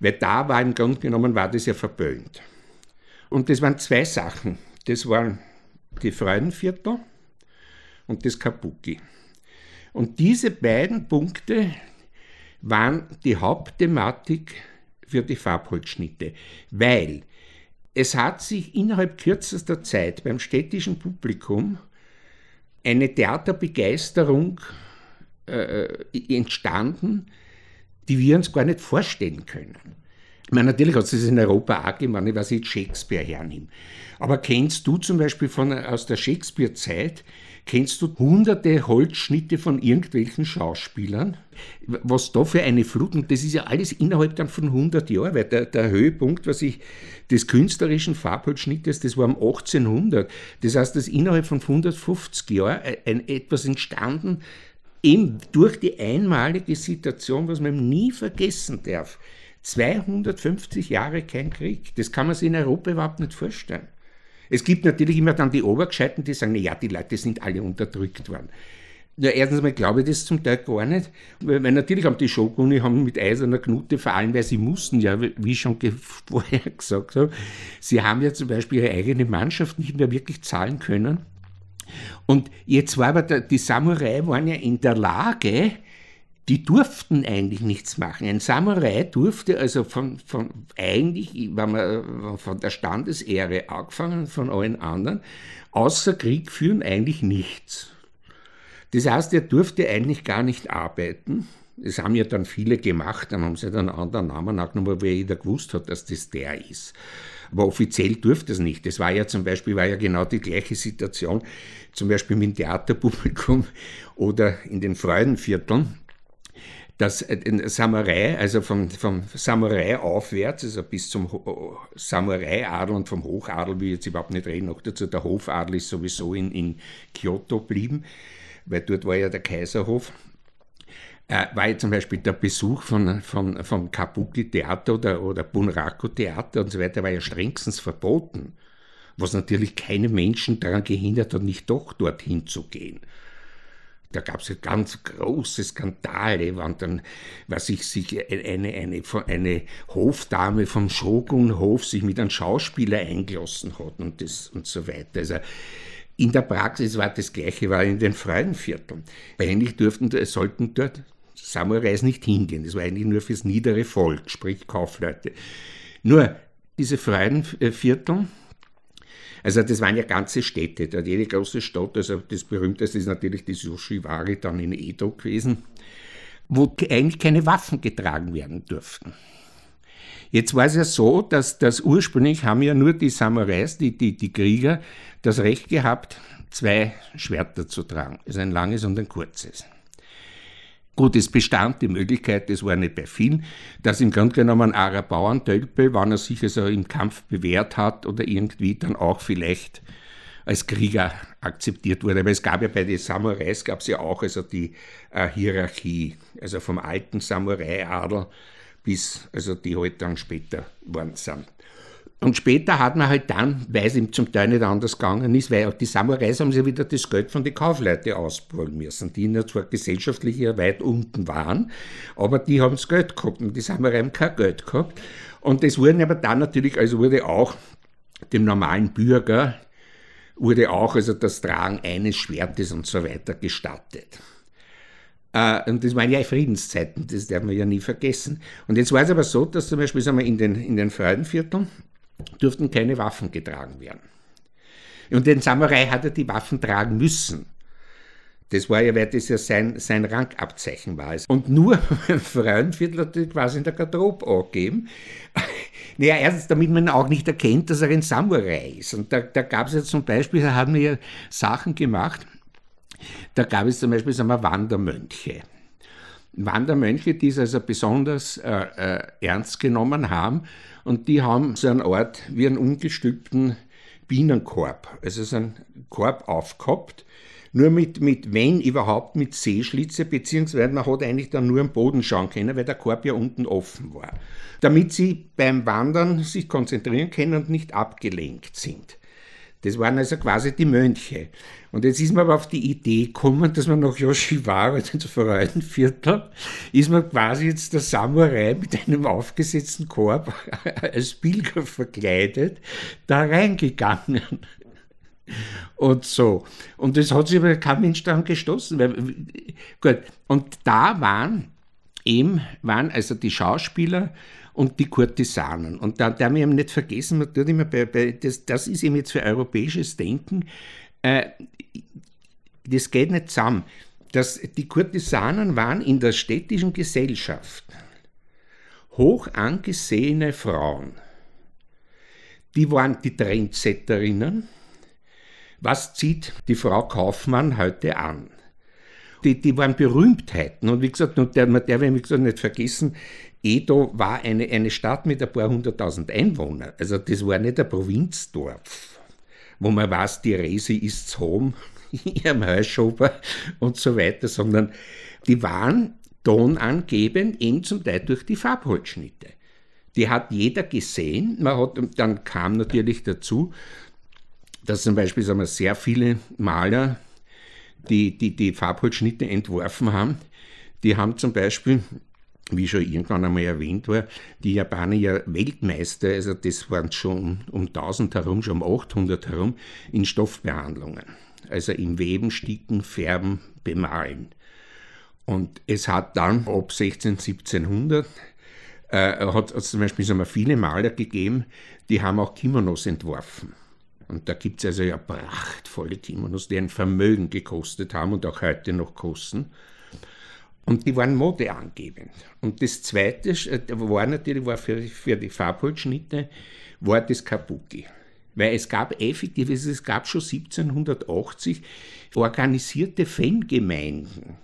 Weil da war im Grunde genommen, war das ja verböhnt. Und das waren zwei Sachen. Das waren die Freudenviertel und das Kabuki. Und diese beiden Punkte waren die Hauptthematik für die Farbholzschnitte, weil es hat sich innerhalb kürzester Zeit beim städtischen Publikum eine Theaterbegeisterung äh, entstanden, die wir uns gar nicht vorstellen können. Ich meine, natürlich hat es das in Europa auch gemacht, was ich Shakespeare hernehme. Aber kennst du zum Beispiel von, aus der Shakespeare-Zeit, kennst du hunderte Holzschnitte von irgendwelchen Schauspielern? Was da für eine Flut, und das ist ja alles innerhalb dann von 100 Jahren, weil der, der Höhepunkt, was ich, des künstlerischen Farbholzschnittes, das war um 1800. Das heißt, dass innerhalb von 150 Jahren ein, etwas entstanden, eben durch die einmalige Situation, was man nie vergessen darf. 250 Jahre kein Krieg. Das kann man sich in Europa überhaupt nicht vorstellen. Es gibt natürlich immer dann die Obergescheiten, die sagen, ja, die Leute sind alle unterdrückt worden. Ja, erstens mal glaube ich das zum Teil gar nicht, weil, weil natürlich haben die Shoguni haben mit eiserner Knute, vor allem weil sie mussten, ja, wie ich schon vorher gesagt habe, sie haben ja zum Beispiel ihre eigene Mannschaft nicht mehr wirklich zahlen können. Und jetzt war aber der, die Samurai waren ja in der Lage, die durften eigentlich nichts machen. Ein Samurai durfte also von, von eigentlich, wenn man von der Standesehre angefangen, von allen anderen, außer Krieg führen eigentlich nichts. Das heißt, er durfte eigentlich gar nicht arbeiten. Das haben ja dann viele gemacht, dann haben sie dann einen anderen Namen angenommen, weil jeder gewusst hat, dass das der ist. Aber offiziell durfte es nicht. Das war ja zum Beispiel war ja genau die gleiche Situation, zum Beispiel mit dem Theaterpublikum oder in den Freudenvierteln dass Samurai, also vom, vom Samurai aufwärts, also bis zum Samurai-Adel und vom Hochadel, wie ich jetzt überhaupt nicht reden, noch dazu, der Hofadel ist sowieso in, in Kyoto geblieben, weil dort war ja der Kaiserhof, äh, war ja zum Beispiel der Besuch von, von, vom Kabuki-Theater oder, oder Bunraku-Theater und so weiter, war ja strengstens verboten, was natürlich keine Menschen daran gehindert hat, nicht doch dorthin zu gehen. Da gab es ganz große Skandale, wann dann, was ich sich eine, eine, eine Hofdame vom Shogunhof sich mit einem Schauspieler eingelassen hat und, das, und so weiter. Also in der Praxis war das Gleiche, war in den freien Vierteln. Eigentlich durften, sollten dort Samurais nicht hingehen. Das war eigentlich nur fürs niedere Volk, sprich Kaufleute. Nur diese freien Viertel, also das waren ja ganze Städte, da hat jede große Stadt, also das berühmteste ist natürlich die Sushiwari dann in Edo gewesen, wo eigentlich keine Waffen getragen werden durften. Jetzt war es ja so, dass das ursprünglich haben ja nur die Samurais, die, die, die Krieger, das Recht gehabt, zwei Schwerter zu tragen. Also ein langes und ein kurzes. Gut, es bestand die Möglichkeit, das war nicht bei vielen, dass im Grunde genommen ein Bauerntölpel, wenn er sich also im Kampf bewährt hat oder irgendwie dann auch vielleicht als Krieger akzeptiert wurde. Aber es gab ja bei den Samurais gab es ja auch also die äh, Hierarchie, also vom alten Samurai-Adel bis also die halt dann später worden sind. Und später hat man halt dann, weil es ihm zum Teil nicht anders gegangen ist, weil die Samurais haben sich wieder das Geld von den Kaufleuten ausholen müssen, die ja zwar gesellschaftlich hier weit unten waren, aber die haben das Geld gehabt und die Samurai haben kein Geld gehabt. Und das wurden aber dann natürlich, also wurde auch dem normalen Bürger, wurde auch also das Tragen eines Schwertes und so weiter gestattet. Äh, und das waren ja Friedenszeiten, das darf man ja nie vergessen. Und jetzt war es aber so, dass zum Beispiel sagen wir, in den, in den Freudenvierteln, durften keine Waffen getragen werden. Und den Samurai hat er die Waffen tragen müssen. Das war ja, weil das ja sein, sein Rangabzeichen war. Und nur ein Frauenviertel hat das quasi in der Garderobe angegeben. Naja, erstens, damit man auch nicht erkennt, dass er ein Samurai ist. Und da, da gab es ja zum Beispiel, da haben wir ja Sachen gemacht, da gab es zum Beispiel sagen wir, Wandermönche. Wandermönche, die es also besonders äh, äh, ernst genommen haben und die haben so einen Ort wie einen ungestülpten Bienenkorb, also so einen Korb aufgehabt, nur mit, mit, wenn überhaupt, mit Seeschlitze, beziehungsweise man hat eigentlich dann nur am Boden schauen können, weil der Korb ja unten offen war. Damit sie beim Wandern sich konzentrieren können und nicht abgelenkt sind. Das waren also quasi die Mönche. Und jetzt ist man aber auf die Idee gekommen, dass man nach Yoshiwara, den Freudenviertel, ist man quasi jetzt der Samurai mit einem aufgesetzten Korb als Pilger verkleidet da reingegangen. Und so. Und das hat sich aber kein Mensch daran gestoßen. Weil, gut. Und da waren eben, waren also die Schauspieler und die Kurtisanen. Und da darf ich eben nicht vergessen, man tut immer bei, bei das, das ist eben jetzt für europäisches Denken, äh, das geht nicht zusammen. Das, die Kurtisanen waren in der städtischen Gesellschaft hoch angesehene Frauen. Die waren die Trendsetterinnen. Was zieht die Frau Kaufmann heute an? Die, die waren Berühmtheiten. Und wie gesagt, und der, man darf wie gesagt, nicht vergessen, Edo war eine, eine Stadt mit ein paar hunderttausend Einwohnern. Also das war nicht ein Provinzdorf, wo man weiß, die Resi ist home, ihrem Heuschober und so weiter, sondern die waren tonangebend, eben zum Teil durch die Farbholzschnitte. Die hat jeder gesehen. Man hat, dann kam natürlich dazu, dass zum Beispiel sagen wir, sehr viele Maler, die die, die Farbholzschnitte entworfen haben, die haben zum Beispiel wie schon irgendwann einmal erwähnt war, die Japaner ja Weltmeister, also das waren schon um 1000 herum, schon um 800 herum, in Stoffbehandlungen. Also im Weben, Sticken, Färben, Bemalen. Und es hat dann ab 16, 1700 äh, hat es zum Beispiel sagen wir, viele Maler gegeben, die haben auch Kimonos entworfen. Und da gibt es also ja prachtvolle Kimonos, die ein Vermögen gekostet haben und auch heute noch kosten. Und die waren modeangebend. Und das Zweite äh, war natürlich war für, für die Farbholzschnitte war das Kabuki. Weil es gab effektiv, es gab schon 1780 organisierte Fangemeinden.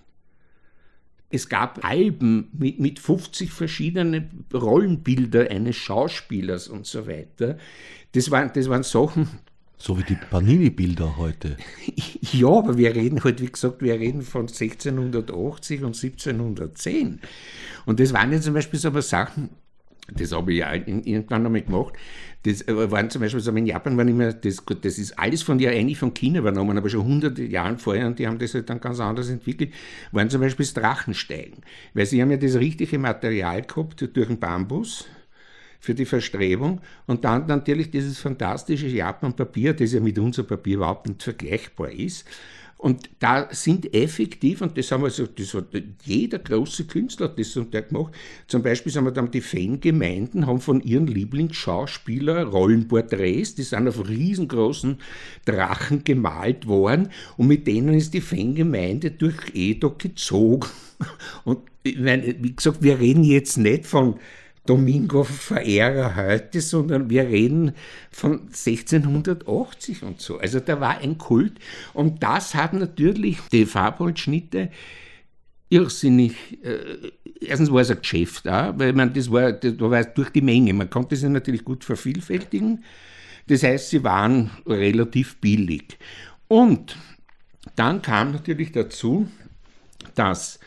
Es gab Alben mit, mit 50 verschiedenen Rollenbilder eines Schauspielers und so weiter. Das waren, das waren Sachen, so wie die Panini-Bilder heute. Ja, aber wir reden halt, wie gesagt, wir reden von 1680 und 1710. Und das waren ja zum Beispiel so Sachen, das habe ich ja irgendwann einmal gemacht. Das äh, waren zum Beispiel so in Japan waren immer, das, das ist alles von ja eigentlich von China übernommen, aber schon hunderte Jahre vorher und die haben das halt dann ganz anders entwickelt, waren zum Beispiel das Drachensteigen. Weil sie haben ja das richtige Material gehabt durch den Bambus für die Verstrebung und dann natürlich dieses fantastische Japan-Papier, das ja mit unserem Papier überhaupt nicht vergleichbar ist. Und da sind effektiv, und das haben wir so, das hat jeder große Künstler hat das zum Teil gemacht, zum Beispiel sagen wir dann, die Fangemeinden haben von ihren Lieblingsschauspielern Rollenporträts, die sind auf riesengroßen Drachen gemalt worden und mit denen ist die Fangemeinde durch Edo gezogen. Und ich meine, wie gesagt, wir reden jetzt nicht von Domingo-Verehrer heute, sondern wir reden von 1680 und so. Also da war ein Kult und das hat natürlich die Farbholzschnitte irrsinnig. Äh, erstens war es ein Geschäft auch, weil man das war, das war durch die Menge. Man konnte sie natürlich gut vervielfältigen. Das heißt, sie waren relativ billig. Und dann kam natürlich dazu, dass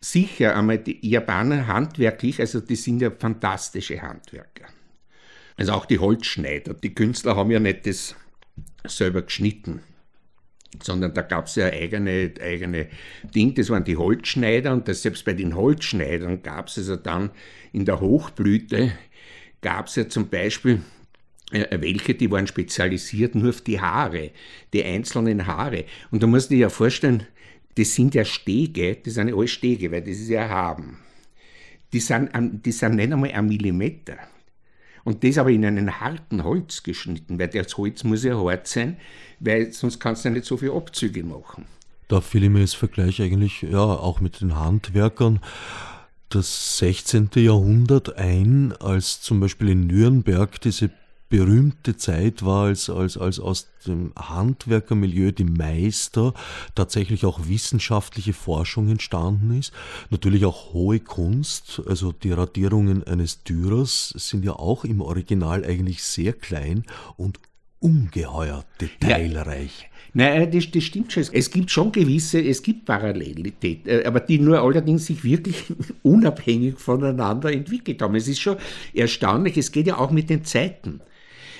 sicher einmal die Japaner handwerklich, also die sind ja fantastische Handwerker. Also auch die Holzschneider, die Künstler haben ja nicht das selber geschnitten, sondern da gab es ja eigene, eigene Ding, das waren die Holzschneider und das, selbst bei den Holzschneidern gab es also dann in der Hochblüte, gab es ja zum Beispiel äh, welche, die waren spezialisiert nur auf die Haare, die einzelnen Haare. Und da musst du dir ja vorstellen, das sind ja Stege, das sind ja alle Stege, weil das ist ja haben. Die sind, die sind nicht einmal ein Millimeter. Und das aber in einen harten Holz geschnitten, weil das Holz muss ja hart sein, weil sonst kannst du ja nicht so viele Abzüge machen. Da fiel mir das Vergleich eigentlich ja auch mit den Handwerkern das 16. Jahrhundert ein, als zum Beispiel in Nürnberg diese berühmte Zeit war, als, als, als aus dem Handwerkermilieu die Meister tatsächlich auch wissenschaftliche Forschung entstanden ist. Natürlich auch hohe Kunst, also die Radierungen eines Dürers sind ja auch im Original eigentlich sehr klein und ungeheuer detailreich. Ja. Nein, das, das stimmt schon. Es gibt schon gewisse, es gibt Parallelität, äh, aber die nur allerdings sich wirklich unabhängig voneinander entwickelt haben. Es ist schon erstaunlich, es geht ja auch mit den Zeiten.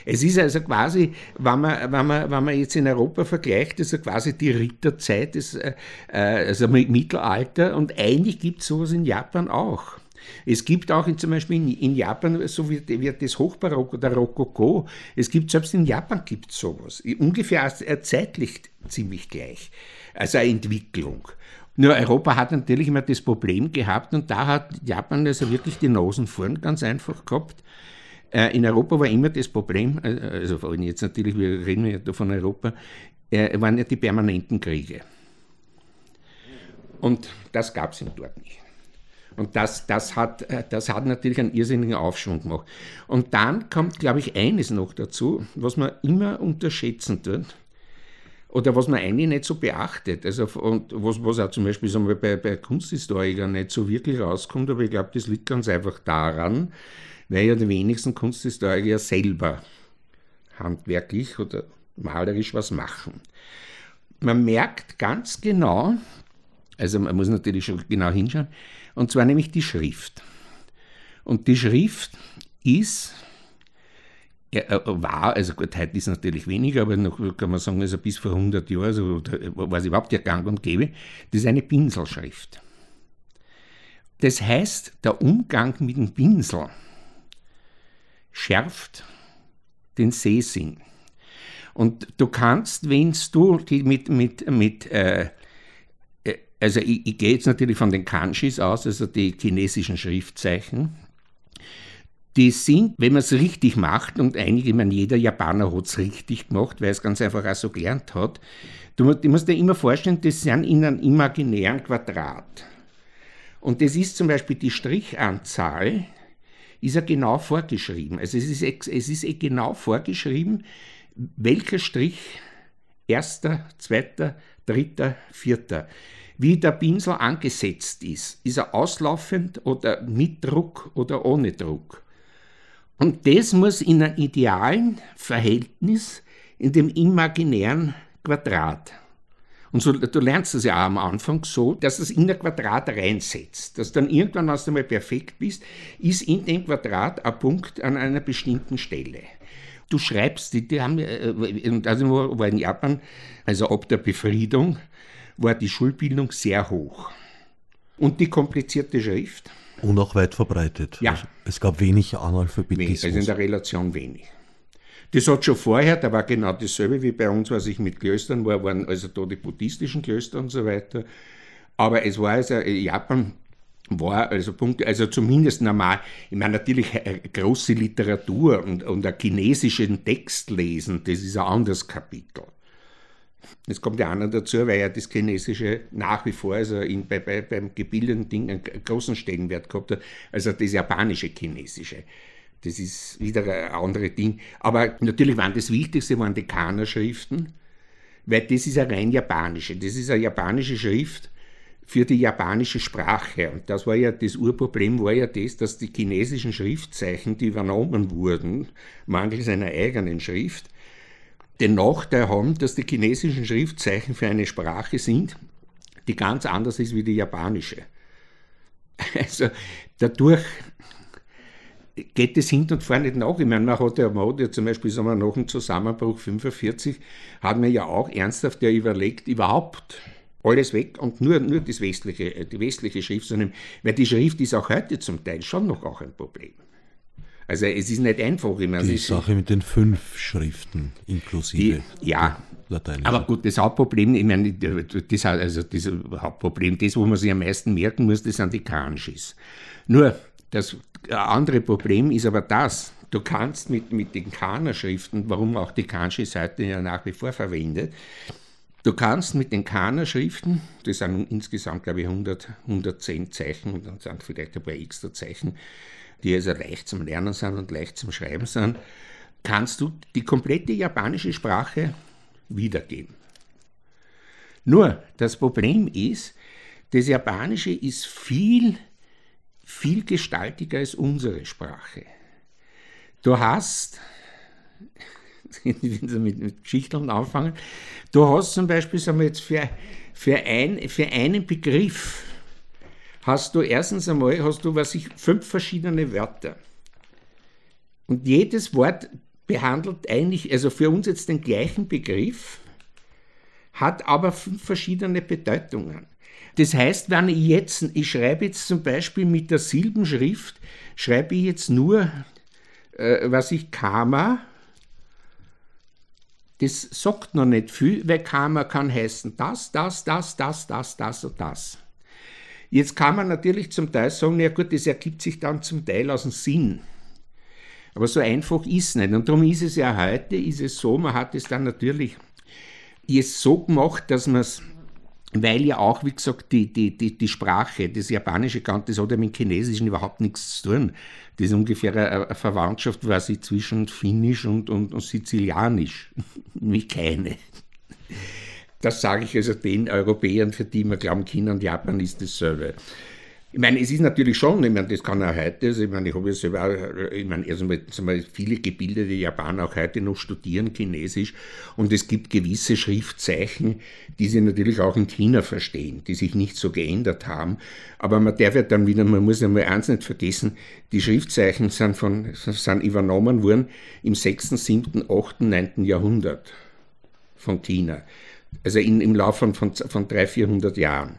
Es ist also quasi, wenn man, wenn man, wenn man jetzt in Europa vergleicht, also quasi die Ritterzeit, des, äh, äh also Mittelalter und eigentlich gibt es sowas in Japan auch. Es gibt auch in, zum Beispiel in, in Japan, so wie, wie das Hochbarock oder Rokoko, es gibt selbst in Japan gibt es sowas. Ungefähr zeitlich ziemlich gleich. Also eine Entwicklung. Nur Europa hat natürlich immer das Problem gehabt und da hat Japan also wirklich die Nosen vorn ganz einfach gehabt. Äh, in Europa war immer das Problem, äh, also vor allem jetzt natürlich, wir reden ja von Europa, äh, waren ja die permanenten Kriege. Und das gab es dort nicht. Und das, das, hat, das hat natürlich einen irrsinnigen Aufschwung gemacht. Und dann kommt, glaube ich, eines noch dazu, was man immer unterschätzen tut, oder was man eigentlich nicht so beachtet. Also, und was, was auch zum Beispiel sagen wir, bei, bei Kunsthistorikern nicht so wirklich rauskommt, aber ich glaube, das liegt ganz einfach daran, weil ja die wenigsten Kunsthistoriker selber handwerklich oder malerisch was machen. Man merkt ganz genau, also man muss natürlich schon genau hinschauen, und zwar nämlich die Schrift. Und die Schrift ist, äh, war, also gut, heute ist natürlich weniger, aber noch kann man sagen, also bis vor 100 Jahren, also, war es überhaupt ja gang und gäbe, das ist eine Pinselschrift. Das heißt, der Umgang mit dem Pinsel schärft den Sehsinn. Und du kannst, wenn du mit, mit, mit äh, äh, also ich, ich gehe jetzt natürlich von den Kanjis aus, also die chinesischen Schriftzeichen, die sind, wenn man es richtig macht, und einige, ich meine, jeder Japaner hat es richtig gemacht, weil es ganz einfach auch so gelernt hat, du, du musst dir immer vorstellen, das sind in einem imaginären Quadrat. Und das ist zum Beispiel die Strichanzahl ist ja genau vorgeschrieben. Also es ist, es ist eh genau vorgeschrieben, welcher Strich, erster, zweiter, dritter, vierter, wie der Pinsel angesetzt ist. Ist er auslaufend oder mit Druck oder ohne Druck? Und das muss in einem idealen Verhältnis in dem imaginären Quadrat und so, du lernst es ja auch am Anfang so, dass es in ein Quadrat reinsetzt. Dass dann irgendwann, wenn du mal perfekt bist, ist in dem Quadrat ein Punkt an einer bestimmten Stelle. Du schreibst, die, die haben, äh, also war in Japan, also ab der Befriedung, war die Schulbildung sehr hoch. Und die komplizierte Schrift. Und auch weit verbreitet. Ja. Also es gab wenig Analphabetismus. Also in der Relation wenig. Das hat schon vorher, da war genau dasselbe wie bei uns, was ich mit Klöstern war, waren also da die buddhistischen Klöster und so weiter. Aber es war also, Japan war also Punkt, also zumindest normal, ich meine natürlich äh, große Literatur und, und einen chinesischen Text lesen, das ist ein anderes Kapitel. Es kommt ja noch dazu, weil ja das Chinesische nach wie vor also in, bei, bei, beim gebildeten Ding einen großen Stellenwert gehabt hat, also das japanische Chinesische. Das ist wieder ein anderes Ding. Aber natürlich waren das Wichtigste waren die Kana-Schriften, weil das ist eine rein japanische. Das ist eine japanische Schrift für die japanische Sprache. Und das war ja das Urproblem, war ja das, dass die chinesischen Schriftzeichen, die übernommen wurden, mangels einer eigenen Schrift, den Nachteil haben, dass die chinesischen Schriftzeichen für eine Sprache sind, die ganz anders ist wie die japanische. Also dadurch geht es hinten und vorne nicht nach. Ich meine, man hat ja, man hat ja zum Beispiel sagen wir, nach dem Zusammenbruch 45 hat man ja auch ernsthaft ja überlegt, überhaupt alles weg und nur, nur das westliche, die westliche Schrift zu nehmen, weil die Schrift ist auch heute zum Teil schon noch auch ein Problem. Also es ist nicht einfach. Ich meine, die Sache mit den fünf Schriften inklusive. Die, ja, aber gut, das Hauptproblem, ich meine, das, also das Hauptproblem, das, wo man sich am meisten merken muss, das sind die Kanjis. Nur, das andere Problem ist aber das, du kannst mit, mit den Kana-Schriften, warum auch die Kanjis heute ja nach wie vor verwendet, Du kannst mit den Kana-Schriften, das sind insgesamt, glaube ich, 100, 110 Zeichen und dann sind vielleicht ein paar extra Zeichen, die also leicht zum Lernen sind und leicht zum Schreiben sind, kannst du die komplette japanische Sprache wiedergeben. Nur das Problem ist, das Japanische ist viel, viel gestaltiger als unsere Sprache. Du hast, wenn Sie mit, mit Geschichten anfangen, du hast zum Beispiel, sagen wir jetzt, für, für, ein, für einen Begriff hast du erstens einmal, hast du, was ich, fünf verschiedene Wörter. Und jedes Wort behandelt eigentlich, also für uns jetzt den gleichen Begriff, hat aber fünf verschiedene Bedeutungen. Das heißt, wenn ich jetzt, ich schreibe jetzt zum Beispiel mit der Silbenschrift, schreibe ich jetzt nur, äh, was ich Karma, das sagt noch nicht viel, weil Karma kann heißen das, das, das, das, das, das und das. Jetzt kann man natürlich zum Teil sagen, ja gut, das ergibt sich dann zum Teil aus dem Sinn. Aber so einfach ist es nicht. Und darum ist es ja heute, ist es so, man hat es dann natürlich jetzt so gemacht, dass man es weil ja auch, wie gesagt, die, die, die, die Sprache, das Japanische kann, das hat ja mit Chinesischen überhaupt nichts zu tun. Das ist ungefähr eine, Verwandtschaft quasi zwischen Finnisch und, und, und Sizilianisch. wie keine. Das sage ich also den Europäern, für die wir glauben, China und Japan ist dasselbe. Ich meine, es ist natürlich schon, ich meine, das kann auch heute, also ich meine, ich habe ja selber, ich meine, also mal, viele gebildete Japaner auch heute noch studieren Chinesisch und es gibt gewisse Schriftzeichen, die sie natürlich auch in China verstehen, die sich nicht so geändert haben. Aber man darf ja dann wieder, man muss ja mal eins nicht vergessen, die Schriftzeichen sind, von, sind übernommen worden im 6., 7., 8., 9. Jahrhundert von China. Also in, im Laufe von, von, von 300, 400 Jahren.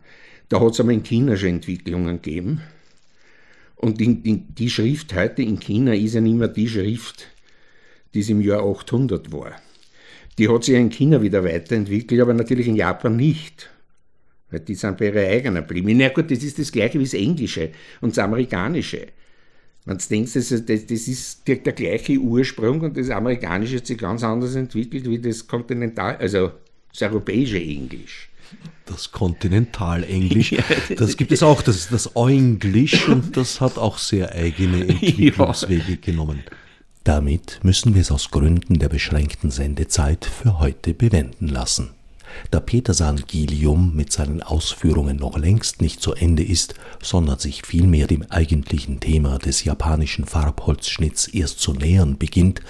Da hat es einmal in China schon Entwicklungen gegeben. Und die, die, die, Schrift heute in China ist ja nicht mehr die Schrift, die es im Jahr 800 war. Die hat sich in China wieder weiterentwickelt, aber natürlich in Japan nicht. Weil die sind bei ihrer eigenen geblieben. Na gut, das ist das gleiche wie das Englische und das Amerikanische. Wenn du denkst, das, das, das ist der, der, gleiche Ursprung und das Amerikanische hat sich ganz anders entwickelt wie das Kontinental, also das europäische Englisch das Kontinentalenglisch. Das gibt es auch, das ist das Englisch und das hat auch sehr eigene Entwicklungswege ja. genommen. Damit müssen wir es aus Gründen der beschränkten Sendezeit für heute bewenden lassen. Da Petersan Gilium mit seinen Ausführungen noch längst nicht zu Ende ist, sondern sich vielmehr dem eigentlichen Thema des japanischen Farbholzschnitts erst zu nähern beginnt,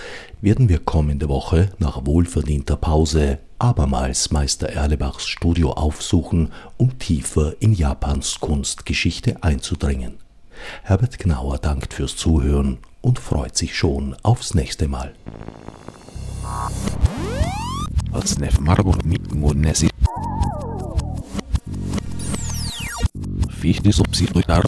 werden wir kommende Woche nach wohlverdienter Pause abermals Meister Erlebachs Studio aufsuchen, um tiefer in Japans Kunstgeschichte einzudringen. Herbert Gnauer dankt fürs Zuhören und freut sich schon aufs nächste Mal. Als Marburg mit Fichte subsidiar